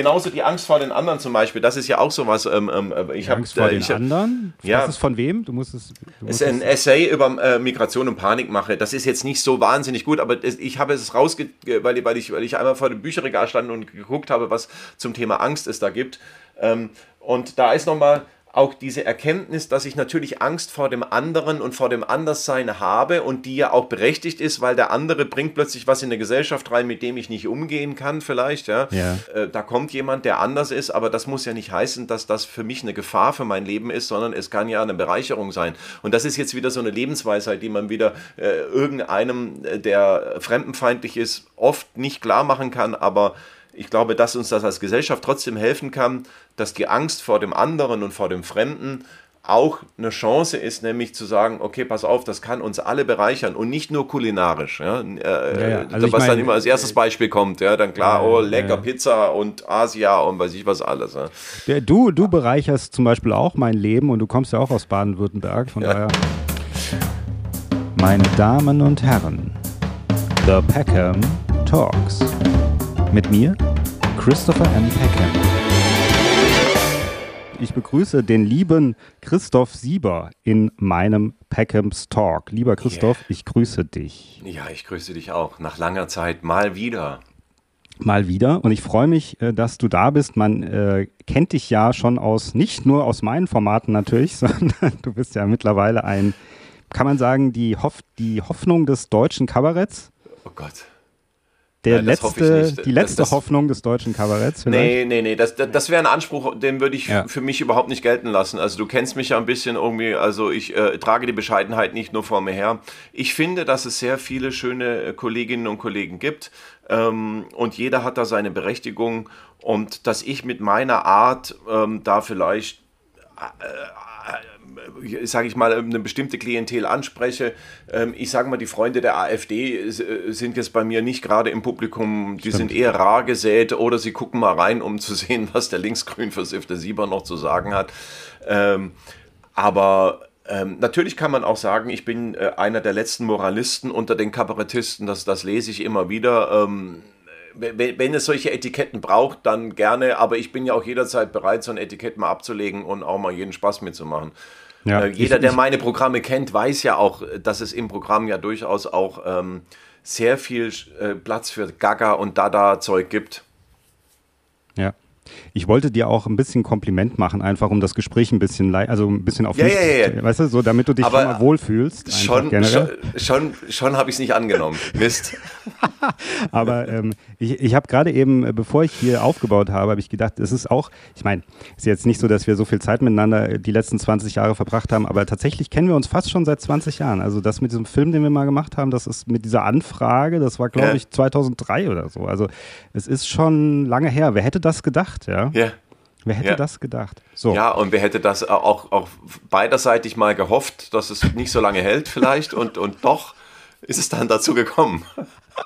genauso die Angst vor den anderen zum Beispiel, das ist ja auch sowas. Ähm, ähm, ich die Angst vor äh, den ich, anderen? Ja. Das ist von wem? Du musst es. Du musst es ist ein Essay über äh, Migration und Panikmache. Das ist jetzt nicht so wahnsinnig gut, aber es, ich habe es rausge, weil, weil, ich, weil ich einmal vor dem Bücherregal stand und geguckt habe, was zum Thema Angst es da gibt. Ähm, und da ist nochmal auch diese Erkenntnis, dass ich natürlich Angst vor dem anderen und vor dem Anderssein habe und die ja auch berechtigt ist, weil der andere bringt plötzlich was in eine Gesellschaft rein, mit dem ich nicht umgehen kann, vielleicht. Ja. ja. Äh, da kommt jemand, der anders ist, aber das muss ja nicht heißen, dass das für mich eine Gefahr für mein Leben ist, sondern es kann ja eine Bereicherung sein. Und das ist jetzt wieder so eine Lebensweisheit, die man wieder äh, irgendeinem, äh, der fremdenfeindlich ist, oft nicht klar machen kann, aber ich glaube, dass uns das als Gesellschaft trotzdem helfen kann, dass die Angst vor dem anderen und vor dem Fremden auch eine Chance ist, nämlich zu sagen, okay, pass auf, das kann uns alle bereichern und nicht nur kulinarisch. Ja? Äh, ja, ja. Also was mein, dann immer als erstes Beispiel kommt, ja, dann klar, oh, lecker Pizza und Asia und weiß ich was alles. Du, du bereicherst zum Beispiel auch mein Leben und du kommst ja auch aus Baden-Württemberg, von daher. Meine Damen und Herren, The Peckham Talks. Mit mir, Christopher M. Peckham. Ich begrüße den lieben Christoph Sieber in meinem Peckhams Talk. Lieber Christoph, yeah. ich grüße dich. Ja, ich grüße dich auch. Nach langer Zeit mal wieder. Mal wieder. Und ich freue mich, äh, dass du da bist. Man äh, kennt dich ja schon aus, nicht nur aus meinen Formaten natürlich, sondern du bist ja mittlerweile ein, kann man sagen, die, Hoff, die Hoffnung des deutschen Kabaretts. Oh Gott der Nein, letzte, die letzte das, das, Hoffnung des deutschen Kabaretts. Vielleicht? Nee, nee, nee, das, das, das wäre ein Anspruch, den würde ich ja. für mich überhaupt nicht gelten lassen. Also du kennst mich ja ein bisschen irgendwie, also ich äh, trage die Bescheidenheit nicht nur vor mir her. Ich finde, dass es sehr viele schöne äh, Kolleginnen und Kollegen gibt ähm, und jeder hat da seine Berechtigung und dass ich mit meiner Art ähm, da vielleicht äh, sage ich mal, eine bestimmte Klientel anspreche. Ähm, ich sage mal, die Freunde der AfD äh, sind jetzt bei mir nicht gerade im Publikum, die Stimmt. sind eher rar gesät oder sie gucken mal rein, um zu sehen, was der linksgrün versiffte Sieber noch zu sagen hat. Ähm, aber ähm, natürlich kann man auch sagen, ich bin äh, einer der letzten Moralisten unter den Kabarettisten, das, das lese ich immer wieder wenn es solche Etiketten braucht, dann gerne, aber ich bin ja auch jederzeit bereit, so ein Etikett mal abzulegen und auch mal jeden Spaß mitzumachen. Ja, äh, jeder, ich, der meine Programme kennt, weiß ja auch, dass es im Programm ja durchaus auch ähm, sehr viel äh, Platz für Gaga und Dada-Zeug gibt. Ich wollte dir auch ein bisschen Kompliment machen, einfach um das Gespräch ein bisschen, also ein bisschen auf ja, mich, ja, ja, weißt du, so damit du dich Aber schon mal wohlfühlst. Schon, schon, schon, schon habe ich es nicht angenommen. Mist. Aber ähm, ich, ich habe gerade eben, äh, bevor ich hier aufgebaut habe, habe ich gedacht, es ist auch, ich meine, es ist jetzt nicht so, dass wir so viel Zeit miteinander die letzten 20 Jahre verbracht haben, aber tatsächlich kennen wir uns fast schon seit 20 Jahren. Also das mit diesem Film, den wir mal gemacht haben, das ist mit dieser Anfrage, das war glaube ich 2003 oder so. Also es ist schon lange her. Wer hätte das gedacht, ja? Ja. Wer hätte ja. das gedacht? So. Ja, und wer hätte das auch, auch beiderseitig mal gehofft, dass es nicht so lange hält vielleicht und, und doch ist es dann dazu gekommen.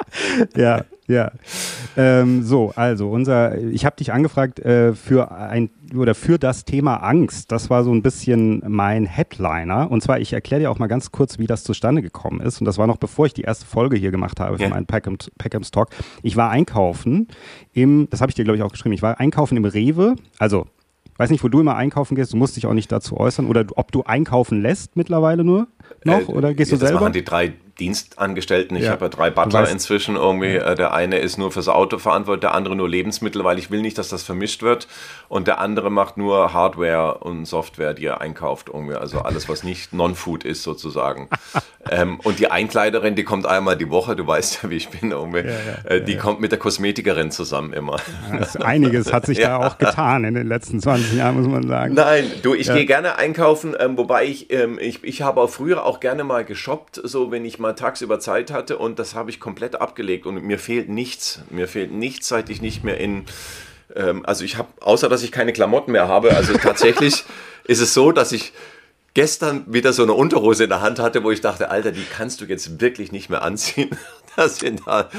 ja, ja. Ähm, so, also unser, ich habe dich angefragt äh, für ein oder für das Thema Angst. Das war so ein bisschen mein Headliner. Und zwar, ich erkläre dir auch mal ganz kurz, wie das zustande gekommen ist. Und das war noch bevor ich die erste Folge hier gemacht habe für ja. meinen Peckham, Peckham's Talk. Ich war einkaufen im, das habe ich dir glaube ich auch geschrieben. Ich war einkaufen im Rewe, also weiß nicht, wo du immer einkaufen gehst, du musst dich auch nicht dazu äußern oder ob du einkaufen lässt mittlerweile nur noch äh, oder gehst du selber? Das machen die drei Dienstangestellten. Ich ja. habe ja drei Butler inzwischen irgendwie. Ja. Äh, der eine ist nur fürs Auto verantwortlich, der andere nur Lebensmittel, weil ich will nicht, dass das vermischt wird. Und der andere macht nur Hardware und Software, die er einkauft irgendwie. Also alles, was nicht Non-Food ist sozusagen. ähm, und die Einkleiderin, die kommt einmal die Woche, du weißt ja, wie ich bin. Ja, äh, die kommt mit der Kosmetikerin zusammen immer. einiges hat sich da auch getan in den letzten 20 Jahren, muss man sagen. Nein, du, ich gehe gerne einkaufen, ähm, wobei ich, ähm, ich, ich habe auch früher auch gerne mal geshoppt, so wenn ich mal tagsüber Zeit hatte und das habe ich komplett abgelegt und mir fehlt nichts. Mir fehlt nichts, seit ich nicht mehr in, ähm, also ich habe, außer dass ich keine Klamotten mehr habe, also tatsächlich ist es so, dass ich gestern wieder so eine Unterhose in der Hand hatte, wo ich dachte, Alter, die kannst du jetzt wirklich nicht mehr anziehen. Das sind da,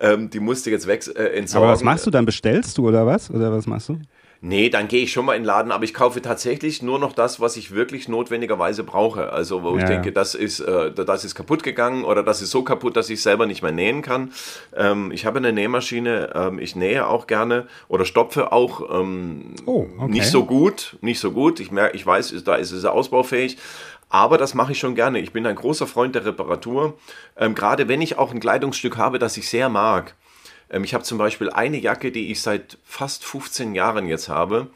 ähm, die musste jetzt weg äh, entsorgen. Aber was machst du dann? Bestellst du oder was? Oder was machst du? Nee, dann gehe ich schon mal in den Laden, aber ich kaufe tatsächlich nur noch das, was ich wirklich notwendigerweise brauche. Also wo ja, ich denke, das ist, äh, das ist kaputt gegangen oder das ist so kaputt, dass ich es selber nicht mehr nähen kann. Ähm, ich habe eine Nähmaschine, ähm, ich nähe auch gerne oder stopfe auch ähm, oh, okay. nicht so gut, nicht so gut. Ich merke, ich weiß, da ist es ausbaufähig. Aber das mache ich schon gerne. Ich bin ein großer Freund der Reparatur. Ähm, gerade wenn ich auch ein Kleidungsstück habe, das ich sehr mag ähm, ich habe zum Beispiel eine Jacke, die ich seit fast 15 Jahren jetzt habe.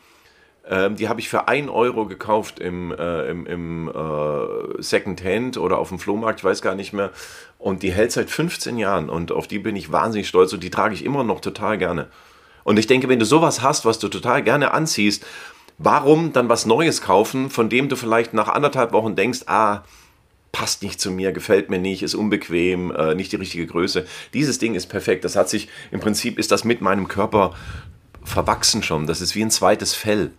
Ähm, die habe ich für 1 Euro gekauft im, äh, im, im äh, Second oder auf dem Flohmarkt, ich weiß gar nicht mehr. Und die hält seit 15 Jahren und auf die bin ich wahnsinnig stolz und die trage ich immer noch total gerne. Und ich denke, wenn du sowas hast, was du total gerne anziehst, warum dann was Neues kaufen, von dem du vielleicht nach anderthalb Wochen denkst, ah, passt nicht zu mir, gefällt mir nicht, ist unbequem, äh, nicht die richtige Größe. Dieses Ding ist perfekt. Das hat sich, im Prinzip ist das mit meinem Körper verwachsen schon. Das ist wie ein zweites Fell.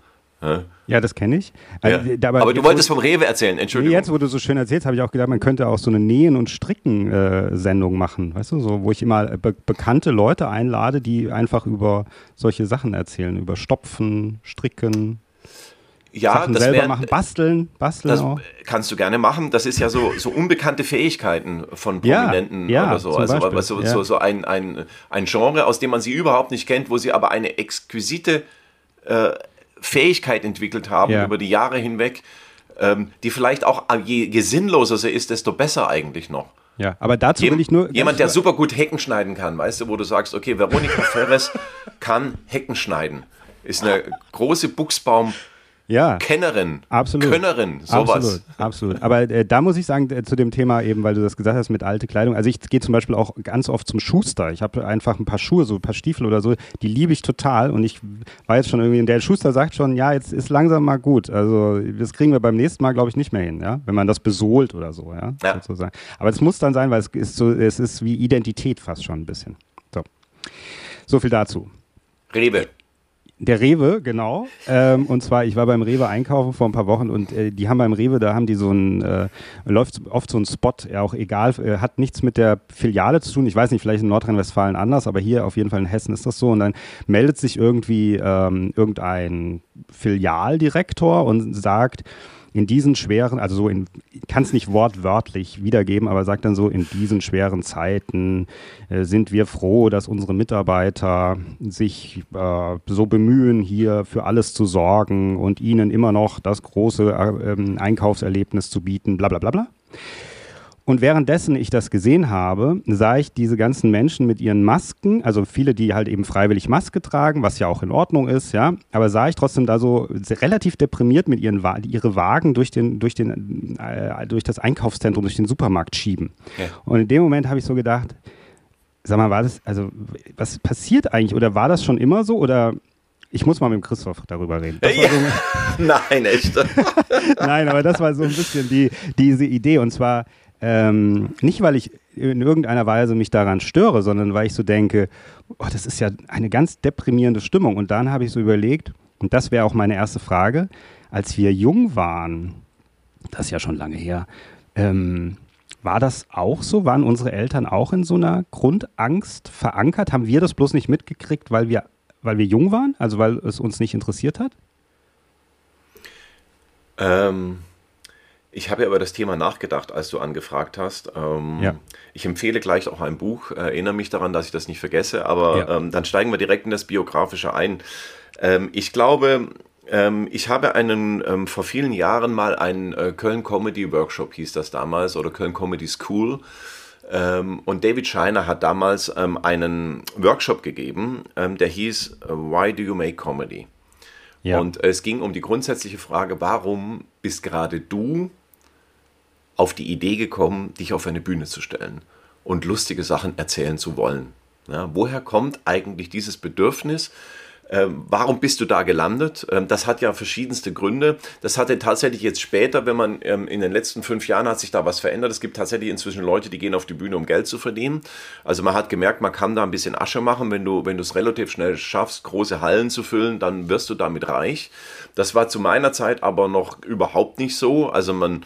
Ja, das kenne ich. Ja. Also, aber, aber du wolltest vom Rewe erzählen, Entschuldigung. Jetzt, wo du so schön erzählst, habe ich auch gedacht, man könnte auch so eine Nähen- und Stricken-Sendung äh, machen, weißt du, so, wo ich immer be bekannte Leute einlade, die einfach über solche Sachen erzählen, über Stopfen, Stricken, ja, Sachen das selber wär, machen, basteln, basteln das auch. kannst du gerne machen. Das ist ja so, so unbekannte Fähigkeiten von Prominenten ja, ja, oder so. Also Beispiel, so, ja. so, so ein, ein, ein Genre, aus dem man sie überhaupt nicht kennt, wo sie aber eine exquisite äh, Fähigkeit entwickelt haben über die Jahre hinweg, ähm, die vielleicht auch je, je sinnloser sie ist, desto besser eigentlich noch. Ja, aber dazu Jem, will ich nur. Jemand, der super gut Hecken schneiden kann, weißt du, wo du sagst, okay, Veronika Ferres kann Hecken schneiden. Ist eine große Buchsbaum- ja. Kennerin, absolut. Könnerin, sowas. Absolut, absolut. Aber äh, da muss ich sagen, äh, zu dem Thema eben, weil du das gesagt hast mit alte Kleidung, also ich gehe zum Beispiel auch ganz oft zum Schuster. Ich habe einfach ein paar Schuhe, so ein paar Stiefel oder so, die liebe ich total und ich weiß schon irgendwie, der Schuster sagt schon, ja, jetzt ist langsam mal gut. Also das kriegen wir beim nächsten Mal, glaube ich, nicht mehr hin, ja, wenn man das besohlt oder so, ja, ja. sozusagen. Aber es muss dann sein, weil es ist so, es ist wie Identität fast schon ein bisschen. So, so viel dazu. Rewe. Der Rewe, genau. Ähm, und zwar, ich war beim Rewe einkaufen vor ein paar Wochen und äh, die haben beim Rewe, da haben die so ein, äh, läuft oft so ein Spot, ja auch egal, äh, hat nichts mit der Filiale zu tun. Ich weiß nicht, vielleicht in Nordrhein-Westfalen anders, aber hier auf jeden Fall in Hessen ist das so. Und dann meldet sich irgendwie ähm, irgendein Filialdirektor und sagt, in diesen schweren, also so in, kann es nicht wortwörtlich wiedergeben, aber sagt dann so, in diesen schweren Zeiten äh, sind wir froh, dass unsere Mitarbeiter sich äh, so bemühen, hier für alles zu sorgen und ihnen immer noch das große äh, ähm, Einkaufserlebnis zu bieten, bla bla bla bla. Und währenddessen ich das gesehen habe, sah ich diese ganzen Menschen mit ihren Masken, also viele, die halt eben freiwillig Maske tragen, was ja auch in Ordnung ist, ja, aber sah ich trotzdem da so relativ deprimiert mit ihren ihre Wagen durch den durch den äh, durch das Einkaufszentrum, durch den Supermarkt schieben. Ja. Und in dem Moment habe ich so gedacht, sag mal, war das also was passiert eigentlich oder war das schon immer so oder ich muss mal mit dem Christoph darüber reden. Ja. So Nein, echt. Nein, aber das war so ein bisschen die, diese Idee. Und zwar, ähm, nicht, weil ich in irgendeiner Weise mich daran störe, sondern weil ich so denke, oh, das ist ja eine ganz deprimierende Stimmung. Und dann habe ich so überlegt, und das wäre auch meine erste Frage, als wir jung waren, das ist ja schon lange her, ähm, war das auch so? Waren unsere Eltern auch in so einer Grundangst verankert? Haben wir das bloß nicht mitgekriegt, weil wir, weil wir jung waren? Also weil es uns nicht interessiert hat? Ähm, ich habe ja über das Thema nachgedacht, als du angefragt hast. Ähm, ja. Ich empfehle gleich auch ein Buch, erinnere mich daran, dass ich das nicht vergesse, aber ja. ähm, dann steigen wir direkt in das Biografische ein. Ähm, ich glaube, ähm, ich habe einen ähm, vor vielen Jahren mal einen äh, Köln Comedy Workshop, hieß das damals, oder Köln Comedy School. Ähm, und David Scheiner hat damals einen Workshop gegeben, der hieß Why Do You Make Comedy? Ja. Und es ging um die grundsätzliche Frage, warum bist gerade du auf die Idee gekommen, dich auf eine Bühne zu stellen und lustige Sachen erzählen zu wollen? Ja, woher kommt eigentlich dieses Bedürfnis, ähm, warum bist du da gelandet? Ähm, das hat ja verschiedenste Gründe. Das hatte tatsächlich jetzt später, wenn man ähm, in den letzten fünf Jahren hat sich da was verändert. Es gibt tatsächlich inzwischen Leute, die gehen auf die Bühne, um Geld zu verdienen. Also man hat gemerkt, man kann da ein bisschen Asche machen. Wenn du, wenn du es relativ schnell schaffst, große Hallen zu füllen, dann wirst du damit reich. Das war zu meiner Zeit aber noch überhaupt nicht so. Also man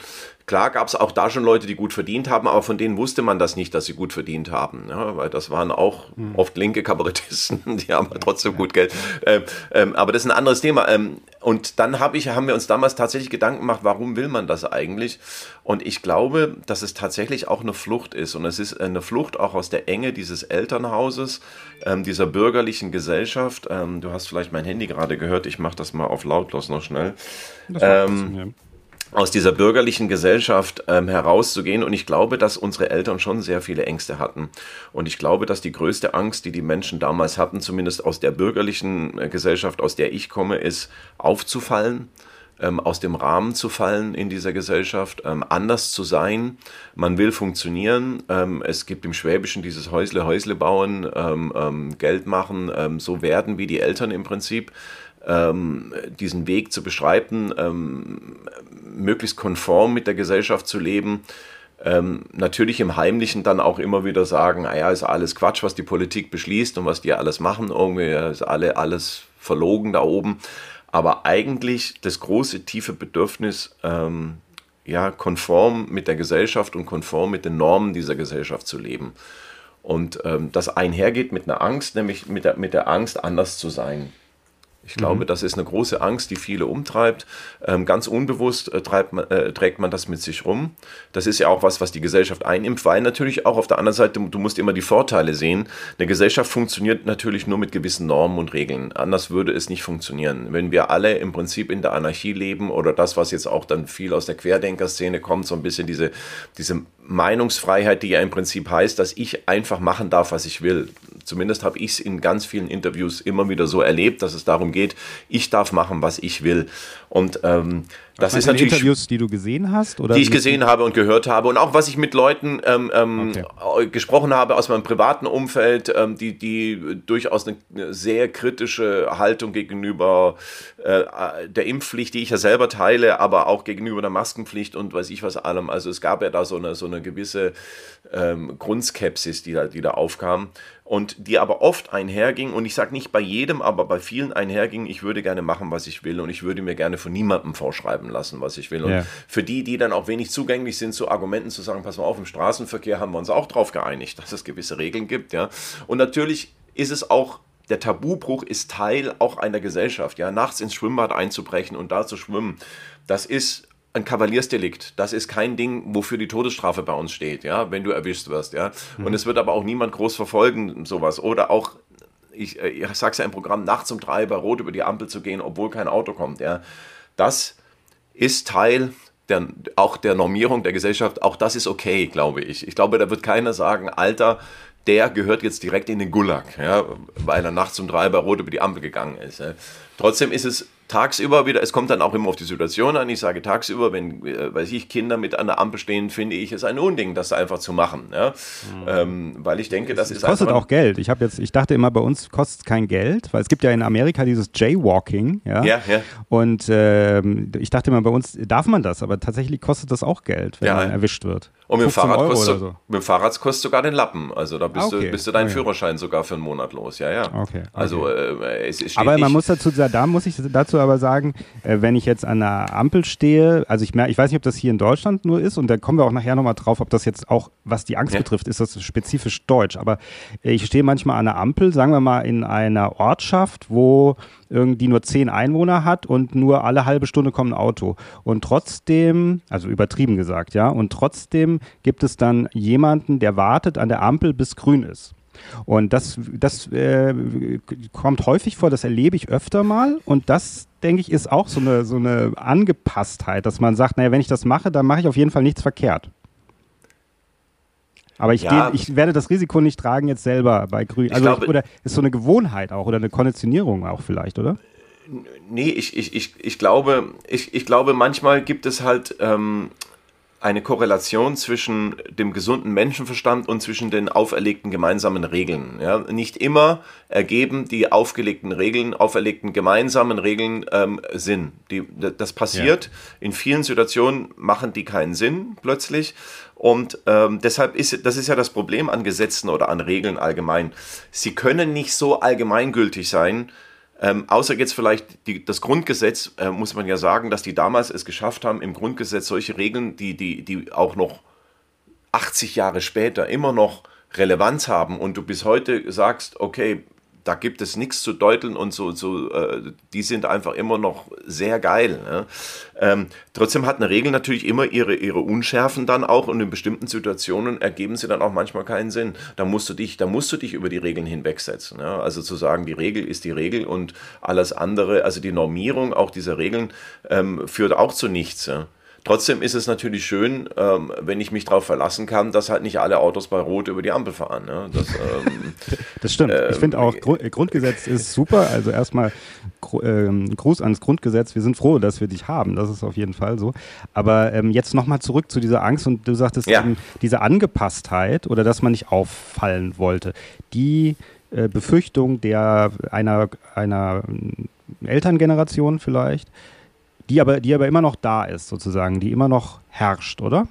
Klar gab es auch da schon Leute, die gut verdient haben, aber von denen wusste man das nicht, dass sie gut verdient haben. Ja, weil das waren auch hm. oft linke Kabarettisten, die haben halt trotzdem gut Geld. Ähm, ähm, aber das ist ein anderes Thema. Ähm, und dann hab ich, haben wir uns damals tatsächlich Gedanken gemacht, warum will man das eigentlich? Und ich glaube, dass es tatsächlich auch eine Flucht ist. Und es ist eine Flucht auch aus der Enge dieses Elternhauses, ähm, dieser bürgerlichen Gesellschaft. Ähm, du hast vielleicht mein Handy gerade gehört, ich mache das mal auf lautlos noch schnell. Das ähm, ja aus dieser bürgerlichen Gesellschaft ähm, herauszugehen. Und ich glaube, dass unsere Eltern schon sehr viele Ängste hatten. Und ich glaube, dass die größte Angst, die die Menschen damals hatten, zumindest aus der bürgerlichen äh, Gesellschaft, aus der ich komme, ist aufzufallen. Ähm, aus dem Rahmen zu fallen in dieser Gesellschaft, ähm, anders zu sein. Man will funktionieren. Ähm, es gibt im Schwäbischen dieses Häusle, Häusle bauen, Geld machen, so werden wie die Eltern im Prinzip diesen Weg zu beschreiten, möglichst konform mit der Gesellschaft zu leben. Ähm, natürlich im Heimlichen dann auch immer wieder sagen, naja, ist alles Quatsch, was die Politik beschließt und was die alles machen, irgendwie ist alle, alles verlogen da oben. Aber eigentlich das große, tiefe Bedürfnis, ähm, ja, konform mit der Gesellschaft und konform mit den Normen dieser Gesellschaft zu leben. Und ähm, das einhergeht mit einer Angst, nämlich mit der, mit der Angst, anders zu sein. Ich glaube, mhm. das ist eine große Angst, die viele umtreibt. Ähm, ganz unbewusst äh, man, äh, trägt man das mit sich rum. Das ist ja auch was, was die Gesellschaft einnimmt, weil natürlich auch auf der anderen Seite, du musst immer die Vorteile sehen. Eine Gesellschaft funktioniert natürlich nur mit gewissen Normen und Regeln. Anders würde es nicht funktionieren. Wenn wir alle im Prinzip in der Anarchie leben oder das, was jetzt auch dann viel aus der Querdenker-Szene kommt, so ein bisschen diese, diese Meinungsfreiheit, die ja im Prinzip heißt, dass ich einfach machen darf, was ich will. Zumindest habe ich es in ganz vielen Interviews immer wieder so erlebt, dass es darum geht, ich darf machen, was ich will. Und ähm, das ist natürlich Interviews, die du gesehen hast, oder die ich gesehen habe und gehört habe und auch was ich mit Leuten ähm, ähm, okay. gesprochen habe aus meinem privaten Umfeld, ähm, die die durchaus eine, sehr kritische Haltung gegenüber äh, der Impfpflicht, die ich ja selber teile, aber auch gegenüber der Maskenpflicht und weiß ich was allem. Also es gab ja da so eine so eine gewisse ähm, Grundskepsis, die da die da aufkam und die aber oft einherging und ich sage nicht bei jedem, aber bei vielen einherging. Ich würde gerne machen, was ich will und ich würde mir gerne von niemandem vorschreiben lassen, was ich will. Und ja. für die, die dann auch wenig zugänglich sind zu Argumenten, zu sagen, pass mal auf, im Straßenverkehr haben wir uns auch darauf geeinigt, dass es gewisse Regeln gibt. Ja. Und natürlich ist es auch der Tabubruch ist Teil auch einer Gesellschaft. Ja, nachts ins Schwimmbad einzubrechen und da zu schwimmen, das ist ein Kavaliersdelikt. Das ist kein Ding, wofür die Todesstrafe bei uns steht, ja, wenn du erwischt wirst, ja. Mhm. Und es wird aber auch niemand groß verfolgen, sowas. Oder auch ich, äh, ich sag's ja im Programm, nachts um drei bei Rot über die Ampel zu gehen, obwohl kein Auto kommt. Ja. Das ist Teil der, auch der Normierung der Gesellschaft. Auch das ist okay, glaube ich. Ich glaube, da wird keiner sagen, Alter, der gehört jetzt direkt in den Gulag, ja, weil er nachts um drei bei Rot über die Ampel gegangen ist. Ja. Trotzdem ist es tagsüber wieder, es kommt dann auch immer auf die Situation an, ich sage tagsüber, wenn, äh, weiß ich, Kinder mit an der Ampel stehen, finde ich es ein Unding, das einfach zu machen. Ja? Mhm. Ähm, weil ich denke, das es ist kostet auch Geld. Ich habe jetzt, ich dachte immer, bei uns kostet es kein Geld, weil es gibt ja in Amerika dieses Jaywalking, ja. ja, ja. Und ähm, ich dachte immer, bei uns darf man das, aber tatsächlich kostet das auch Geld, wenn ja. man erwischt wird. Und mit dem, Fahrrad kostet, so. mit dem Fahrrad kostet sogar den Lappen. Also da bist, okay. du, bist du deinen okay. Führerschein sogar für einen Monat los. Ja, ja. Okay. Also äh, es, es Aber man muss dazu, da muss ich dazu aber sagen, äh, wenn ich jetzt an einer Ampel stehe, also ich, ich weiß nicht, ob das hier in Deutschland nur ist und da kommen wir auch nachher nochmal drauf, ob das jetzt auch, was die Angst ja. betrifft, ist das spezifisch deutsch. Aber ich stehe manchmal an einer Ampel, sagen wir mal in einer Ortschaft, wo irgendwie nur zehn Einwohner hat und nur alle halbe Stunde kommt ein Auto. Und trotzdem, also übertrieben gesagt, ja, und trotzdem gibt es dann jemanden, der wartet an der Ampel, bis grün ist. Und das, das äh, kommt häufig vor, das erlebe ich öfter mal. Und das, denke ich, ist auch so eine, so eine Angepasstheit, dass man sagt, naja, wenn ich das mache, dann mache ich auf jeden Fall nichts verkehrt. Aber ich, ja. geh, ich werde das Risiko nicht tragen jetzt selber bei Grün. Also glaube, oder ist so eine Gewohnheit auch oder eine Konditionierung auch vielleicht, oder? Nee, ich, ich, ich, ich, glaube, ich, ich glaube, manchmal gibt es halt ähm, eine Korrelation zwischen dem gesunden Menschenverstand und zwischen den auferlegten gemeinsamen Regeln. Ja, nicht immer ergeben die aufgelegten Regeln, auferlegten gemeinsamen Regeln ähm, Sinn. Die, das passiert. Ja. In vielen Situationen machen die keinen Sinn plötzlich. Und ähm, deshalb ist das ist ja das Problem an Gesetzen oder an Regeln allgemein. Sie können nicht so allgemeingültig sein, Ähm, außer jetzt vielleicht die, das Grundgesetz, äh, muss man ja sagen, dass die damals es geschafft haben, im Grundgesetz solche Regeln, die, die, die auch noch 80 Jahre später immer noch Relevanz haben und du bis heute sagst, okay, da gibt es nichts zu deuteln und so, so äh, die sind einfach immer noch sehr geil. Ne? Ähm, trotzdem hat eine Regel natürlich immer ihre, ihre Unschärfen dann auch und in bestimmten Situationen ergeben sie dann auch manchmal keinen Sinn. Da musst du dich, da musst du dich über die Regeln hinwegsetzen. Ja? Also zu sagen, die Regel ist die Regel und alles andere, also die Normierung auch dieser Regeln ähm, führt auch zu nichts. Ja? Trotzdem ist es natürlich schön, ähm, wenn ich mich darauf verlassen kann, dass halt nicht alle Autos bei Rot über die Ampel fahren. Ne? Das, ähm, das, stimmt. ich finde auch, ähm, Grund, Grundgesetz ist super. Also erstmal ähm, Gruß ans Grundgesetz. Wir sind froh, dass wir dich haben. Das ist auf jeden Fall so. Aber ähm, jetzt nochmal zurück zu dieser Angst und du sagtest ja. eben, diese Angepasstheit oder dass man nicht auffallen wollte. Die äh, Befürchtung der einer, einer Elterngeneration vielleicht, die aber, die aber immer noch da ist, sozusagen, die immer noch herrscht, oder?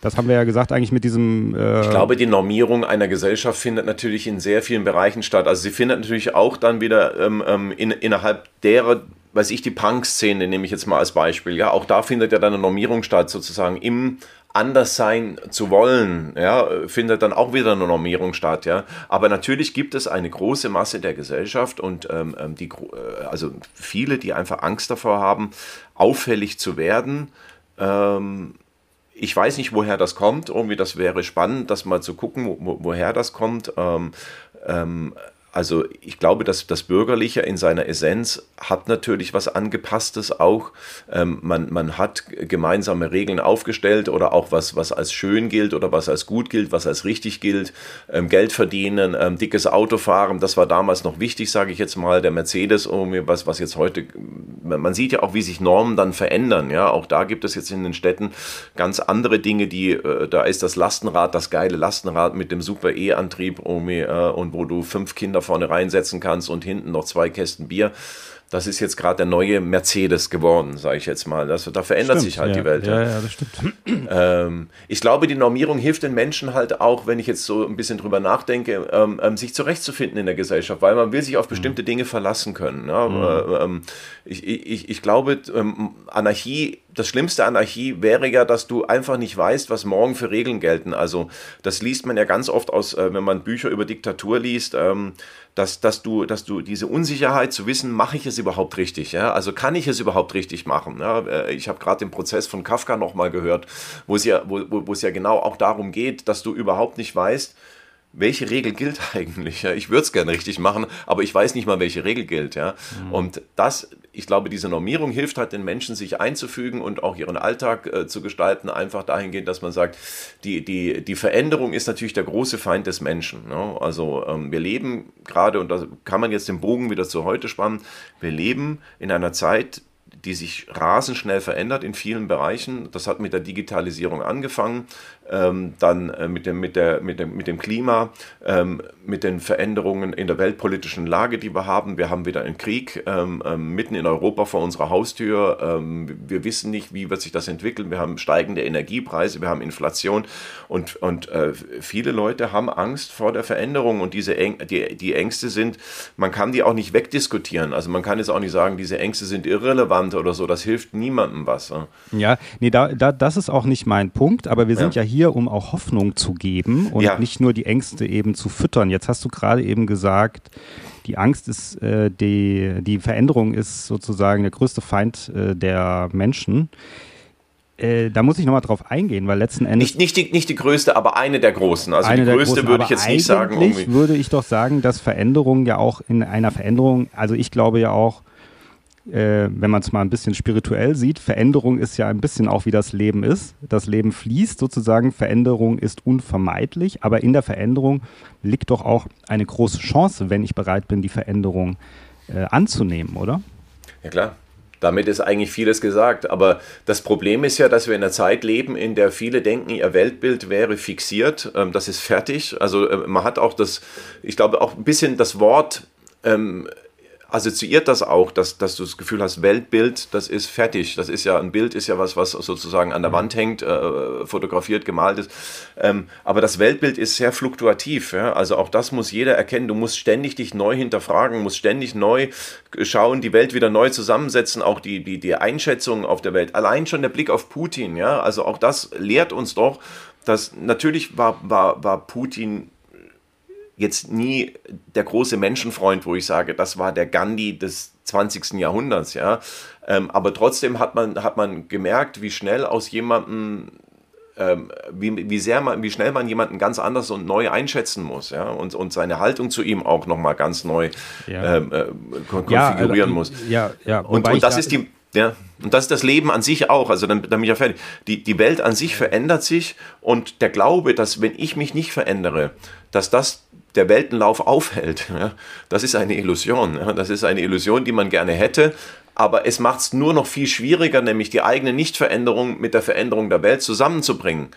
Das haben wir ja gesagt, eigentlich mit diesem. Äh ich glaube, die Normierung einer Gesellschaft findet natürlich in sehr vielen Bereichen statt. Also sie findet natürlich auch dann wieder ähm, ähm in, innerhalb derer, weiß ich, die Punk-Szene nehme ich jetzt mal als Beispiel. Ja, auch da findet ja dann eine Normierung statt, sozusagen im anders sein zu wollen, ja, findet dann auch wieder eine Normierung statt, ja. Aber natürlich gibt es eine große Masse der Gesellschaft und ähm, ähm die, äh, also viele, die einfach Angst davor haben, auffällig zu werden. Ähm, ich weiß nicht, woher das kommt. Irgendwie, das wäre spannend, das mal zu gucken, wo, woher das kommt. Ähm, ähm, also ich glaube, dass das Bürgerliche in seiner Essenz hat natürlich was Angepasstes auch. Ähm, man, man hat gemeinsame Regeln aufgestellt oder auch was, was als schön gilt oder was als gut gilt, was als richtig gilt. Ähm, Geld verdienen, ähm, dickes Auto fahren, das war damals noch wichtig, sage ich jetzt mal. Der Mercedes, was, was jetzt heute, man sieht ja auch, wie sich Normen dann verändern. Ja, auch da gibt es jetzt in den Städten ganz andere Dinge, die, äh, da ist das Lastenrad, das geile Lastenrad mit dem Super E-Antrieb äh, und wo du fünf Kinder vorne reinsetzen kannst und hinten noch zwei Kästen Bier. Das ist jetzt gerade der neue Mercedes geworden, sage ich jetzt mal. Das, da verändert stimmt, sich halt ja. die Welt. Ja, ja, das stimmt. Ähm, ich glaube, die Normierung hilft den Menschen halt auch, wenn ich jetzt so ein bisschen drüber nachdenke, ähm, ähm, sich zurechtzufinden in der Gesellschaft, weil man will sich auf bestimmte mhm. Dinge verlassen können. Ja? Mhm. Äh, ähm, ich, ich, ich glaube, ähm, Anarchie das schlimmste Anarchie wäre ja, dass du einfach nicht weißt, was morgen für Regeln gelten. Also das liest man ja ganz oft aus, äh, wenn man Bücher über Diktatur liest, ähm, dass, dass, du, dass du diese Unsicherheit zu wissen, mache ich es überhaupt richtig? Ja? Also kann ich es überhaupt richtig machen? Ja? Äh, ich habe gerade den Prozess von Kafka nochmal gehört, wo es, ja, wo, wo es ja genau auch darum geht, dass du überhaupt nicht weißt, welche Regel gilt eigentlich? Ja, ich würde es gerne richtig machen, aber ich weiß nicht mal, welche Regel gilt. Ja? Mhm. Und das, ich glaube, diese Normierung hilft halt den Menschen, sich einzufügen und auch ihren Alltag äh, zu gestalten, einfach dahingehend, dass man sagt, die, die, die Veränderung ist natürlich der große Feind des Menschen. Ne? Also ähm, wir leben gerade, und da kann man jetzt den Bogen wieder zu heute spannen, wir leben in einer Zeit, die sich rasend schnell verändert in vielen Bereichen. Das hat mit der Digitalisierung angefangen, ähm, dann äh, mit, dem, mit, der, mit, dem, mit dem Klima, ähm, mit den Veränderungen in der weltpolitischen Lage, die wir haben. Wir haben wieder einen Krieg ähm, ähm mitten in Europa vor unserer Haustür. Ähm, wir wissen nicht, wie wird sich das entwickeln. Wir haben steigende Energiepreise, wir haben Inflation und, und äh, viele Leute haben Angst vor der Veränderung und diese Äng die, die Ängste sind, man kann die auch nicht wegdiskutieren. Also man kann jetzt auch nicht sagen, diese Ängste sind irrelevant oder so. Das hilft niemandem was. Ja, nee, da, da, das ist auch nicht mein Punkt, aber wir sind ja, ja hier, um auch Hoffnung zu geben und ja. nicht nur die Ängste eben zu füttern. Jetzt hast du gerade eben gesagt, die Angst ist, äh, die, die Veränderung ist sozusagen der größte Feind äh, der Menschen. Äh, da muss ich nochmal drauf eingehen, weil letzten Endes. Nicht, nicht, die, nicht die größte, aber eine der großen. Also die größte großen, würde ich jetzt nicht sagen. Irgendwie. würde ich doch sagen, dass Veränderung ja auch in einer Veränderung, also ich glaube ja auch, äh, wenn man es mal ein bisschen spirituell sieht, Veränderung ist ja ein bisschen auch wie das Leben ist. Das Leben fließt sozusagen, Veränderung ist unvermeidlich, aber in der Veränderung liegt doch auch eine große Chance, wenn ich bereit bin, die Veränderung äh, anzunehmen, oder? Ja klar. Damit ist eigentlich vieles gesagt. Aber das Problem ist ja, dass wir in einer Zeit leben, in der viele denken, ihr Weltbild wäre fixiert. Ähm, das ist fertig. Also äh, man hat auch das, ich glaube, auch ein bisschen das Wort ähm, assoziiert das auch, dass, dass du das Gefühl hast, Weltbild, das ist fertig. Das ist ja, ein Bild ist ja was, was sozusagen an der mhm. Wand hängt, äh, fotografiert, gemalt ist. Ähm, aber das Weltbild ist sehr fluktuativ. Ja? Also auch das muss jeder erkennen. Du musst ständig dich neu hinterfragen, musst ständig neu schauen, die Welt wieder neu zusammensetzen, auch die, die, die Einschätzung auf der Welt. Allein schon der Blick auf Putin, ja, also auch das lehrt uns doch, dass natürlich war, war, war Putin jetzt nie der große Menschenfreund, wo ich sage, das war der Gandhi des 20. Jahrhunderts, ja. Ähm, aber trotzdem hat man, hat man gemerkt, wie schnell aus jemandem, ähm, wie, wie sehr man, wie schnell man jemanden ganz anders und neu einschätzen muss, ja, und, und seine Haltung zu ihm auch nochmal ganz neu ja. ähm, äh, konfigurieren ja, äh, muss. Ja, ja. Und, und das ist die, ja, und das ist das Leben an sich auch. Also dann, dann bin ich ja fertig. Die, die Welt an sich verändert sich und der Glaube, dass wenn ich mich nicht verändere, dass das der Weltenlauf aufhält, ja, das ist eine Illusion. Ja, das ist eine Illusion, die man gerne hätte, aber es macht es nur noch viel schwieriger, nämlich die eigene Nichtveränderung mit der Veränderung der Welt zusammenzubringen.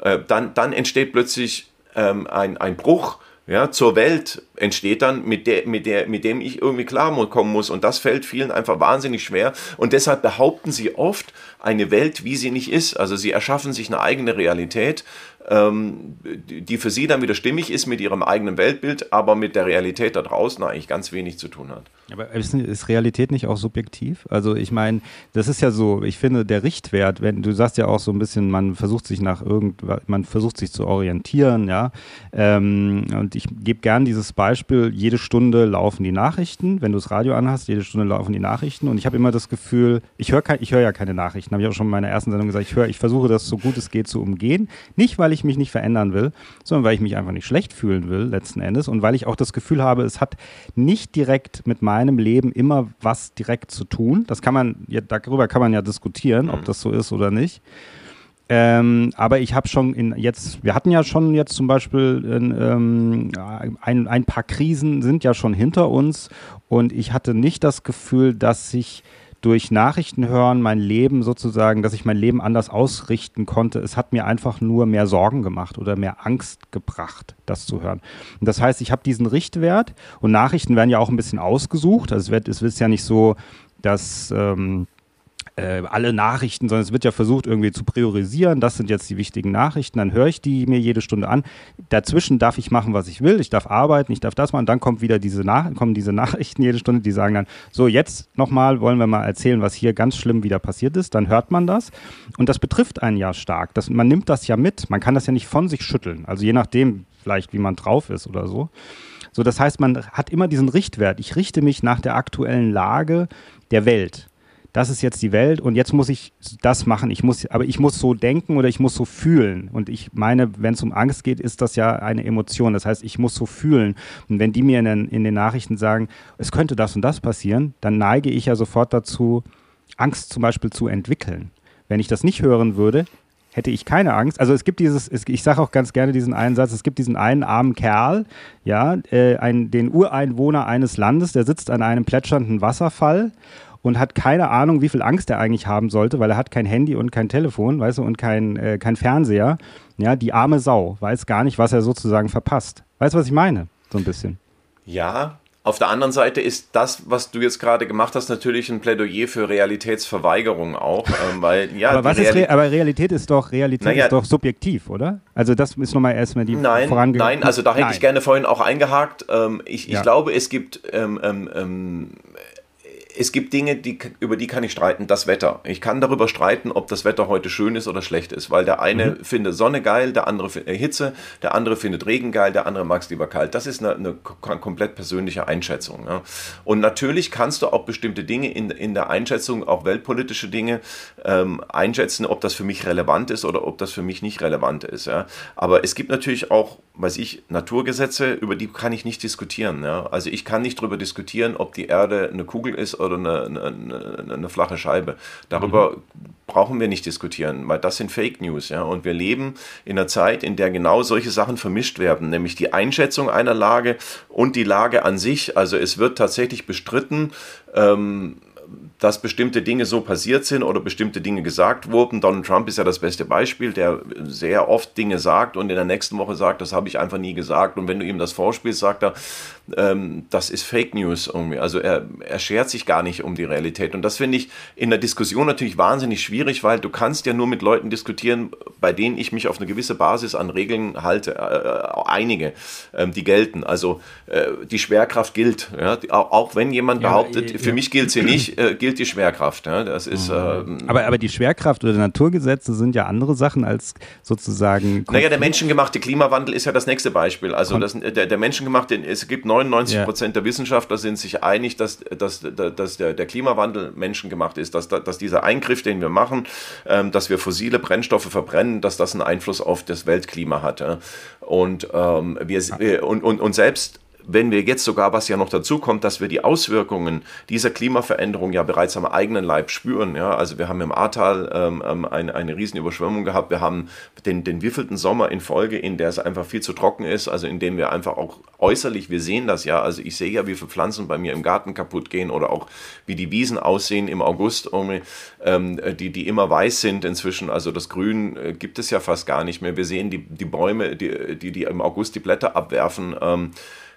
Äh, dann, dann entsteht plötzlich ähm, ein, ein Bruch ja, zur Welt entsteht dann, mit, der, mit, der, mit dem ich irgendwie klarkommen muss. Und das fällt vielen einfach wahnsinnig schwer. Und deshalb behaupten sie oft eine Welt, wie sie nicht ist. Also sie erschaffen sich eine eigene Realität, ähm, die für sie dann wieder stimmig ist mit ihrem eigenen Weltbild, aber mit der Realität da draußen eigentlich ganz wenig zu tun hat. Aber ist, Realität nicht auch subjektiv? Also ich meine, das ist ja so, ich finde, der Richtwert, wenn du sagst ja auch so ein bisschen, man versucht sich nach irgendwas, man versucht sich zu orientieren, ja. Ähm, und ich gebe gern dieses Beispiel, jede Stunde laufen die Nachrichten, wenn du das Radio anhast, jede Stunde laufen die Nachrichten und ich habe immer das Gefühl, ich höre hör ja keine Nachrichten, habe ich auch schon in meiner ersten Sendung gesagt, ich höre, ich versuche das so gut es geht zu umgehen. Nicht, weil ich mich nicht verändern will, sondern weil ich mich einfach nicht schlecht fühlen will, letzten Endes. Und weil ich auch das Gefühl habe, es hat nicht direkt mit meinem Leben immer was direkt zu tun. Das kann man, ja, darüber kann man ja diskutieren, ob mhm. das so ist oder nicht. Ähm, aber ich habe schon in jetzt, wir hatten ja schon jetzt zum Beispiel ähm, ein, ein paar Krisen sind ja schon hinter uns und ich hatte nicht das Gefühl, dass sich durch Nachrichten hören mein Leben sozusagen, dass ich mein Leben anders ausrichten konnte. Es hat mir einfach nur mehr Sorgen gemacht oder mehr Angst gebracht, das zu hören. Und das heißt, ich habe diesen Richtwert und Nachrichten werden ja auch ein bisschen ausgesucht. Also es, wird, es ist ja nicht so, dass ähm, äh, alle Nachrichten, sondern es wird ja versucht irgendwie zu priorisieren. Das sind jetzt die wichtigen Nachrichten. Dann höre ich die mir jede Stunde an. Dazwischen darf ich machen, was ich will. Ich darf arbeiten, ich darf das machen. Dann kommt wieder diese Nach kommen diese Nachrichten jede Stunde, die sagen dann, so jetzt nochmal wollen wir mal erzählen, was hier ganz schlimm wieder passiert ist. Dann hört man das und das betrifft einen ja stark. Das, man nimmt das ja mit. Man kann das ja nicht von sich schütteln. Also je nachdem vielleicht, wie man drauf ist oder so. So, das heißt, man hat immer diesen Richtwert. Ich richte mich nach der aktuellen Lage der Welt das ist jetzt die Welt und jetzt muss ich das machen. Ich muss, aber ich muss so denken oder ich muss so fühlen. Und ich meine, wenn es um Angst geht, ist das ja eine Emotion. Das heißt, ich muss so fühlen. Und wenn die mir in den, in den Nachrichten sagen, es könnte das und das passieren, dann neige ich ja sofort dazu, Angst zum Beispiel zu entwickeln. Wenn ich das nicht hören würde, hätte ich keine Angst. Also es gibt dieses, ich sage auch ganz gerne diesen einen Satz, es gibt diesen einen armen Kerl, ja, äh, ein, den Ureinwohner eines Landes, der sitzt an einem plätschernden Wasserfall und hat keine Ahnung, wie viel Angst er eigentlich haben sollte, weil er hat kein Handy und kein Telefon, weißt du, und kein, äh, kein Fernseher. Ja, die arme Sau weiß gar nicht, was er sozusagen verpasst. Weißt du, was ich meine? So ein bisschen. Ja, auf der anderen Seite ist das, was du jetzt gerade gemacht hast, natürlich ein Plädoyer für Realitätsverweigerung auch, ähm, weil ja. aber, was Realität, ist Re aber Realität ist doch Realität naja, ist doch subjektiv, oder? Also das ist nochmal erstmal die Nein, nein, also da hätte nein. ich gerne vorhin auch eingehakt. Ähm, ich, ich ja. glaube, es gibt ähm, ähm, ähm es gibt Dinge, die, über die kann ich streiten. Das Wetter. Ich kann darüber streiten, ob das Wetter heute schön ist oder schlecht ist, weil der eine mhm. findet Sonne geil, der andere findet äh, Hitze, der andere findet Regen geil, der andere mag es lieber kalt. Das ist eine, eine komplett persönliche Einschätzung. Ja. Und natürlich kannst du auch bestimmte Dinge in, in der Einschätzung, auch weltpolitische Dinge, ähm, einschätzen, ob das für mich relevant ist oder ob das für mich nicht relevant ist. Ja. Aber es gibt natürlich auch, weiß ich, Naturgesetze, über die kann ich nicht diskutieren. Ja. Also ich kann nicht darüber diskutieren, ob die Erde eine Kugel ist oder eine, eine, eine flache Scheibe. Darüber mhm. brauchen wir nicht diskutieren, weil das sind Fake News. Ja? Und wir leben in einer Zeit, in der genau solche Sachen vermischt werden, nämlich die Einschätzung einer Lage und die Lage an sich. Also es wird tatsächlich bestritten, ähm, dass bestimmte Dinge so passiert sind oder bestimmte Dinge gesagt wurden. Donald Trump ist ja das beste Beispiel, der sehr oft Dinge sagt und in der nächsten Woche sagt, das habe ich einfach nie gesagt. Und wenn du ihm das vorspielst, sagt er, ähm, das ist Fake News irgendwie. Also er, er schert sich gar nicht um die Realität. Und das finde ich in der Diskussion natürlich wahnsinnig schwierig, weil du kannst ja nur mit Leuten diskutieren, bei denen ich mich auf eine gewisse Basis an Regeln halte, äh, einige, ähm, die gelten. Also äh, die Schwerkraft gilt. Ja? Auch wenn jemand ja, behauptet, ja, für mich gilt sie nicht, äh, gilt die Schwerkraft. Ja? Das ist, mhm. ähm, aber, aber die Schwerkraft oder Naturgesetze sind ja andere Sachen als sozusagen. Naja, der menschengemachte Klimawandel ist ja das nächste Beispiel. Also das, der, der menschengemachte, es gibt 99 Prozent der Wissenschaftler sind sich einig, dass, dass, dass der, der Klimawandel menschengemacht ist, dass, dass dieser Eingriff, den wir machen, ähm, dass wir fossile Brennstoffe verbrennen, dass das einen Einfluss auf das Weltklima hat. Ja? Und, ähm, wir, und, und, und selbst wenn wir jetzt sogar, was ja noch dazu kommt, dass wir die Auswirkungen dieser Klimaveränderung ja bereits am eigenen Leib spüren. Ja? Also wir haben im Ahrtal ähm, ähm eine, eine Riesenüberschwemmung gehabt. Wir haben den, den wievielten Sommer in Folge, in der es einfach viel zu trocken ist, also in dem wir einfach auch äußerlich, wir sehen das ja, also ich sehe ja, wie viele Pflanzen bei mir im Garten kaputt gehen oder auch wie die Wiesen aussehen im August, ähm, die, die immer weiß sind inzwischen. Also das Grün äh, gibt es ja fast gar nicht mehr. Wir sehen die, die Bäume, die, die, die im August die Blätter abwerfen. Ähm,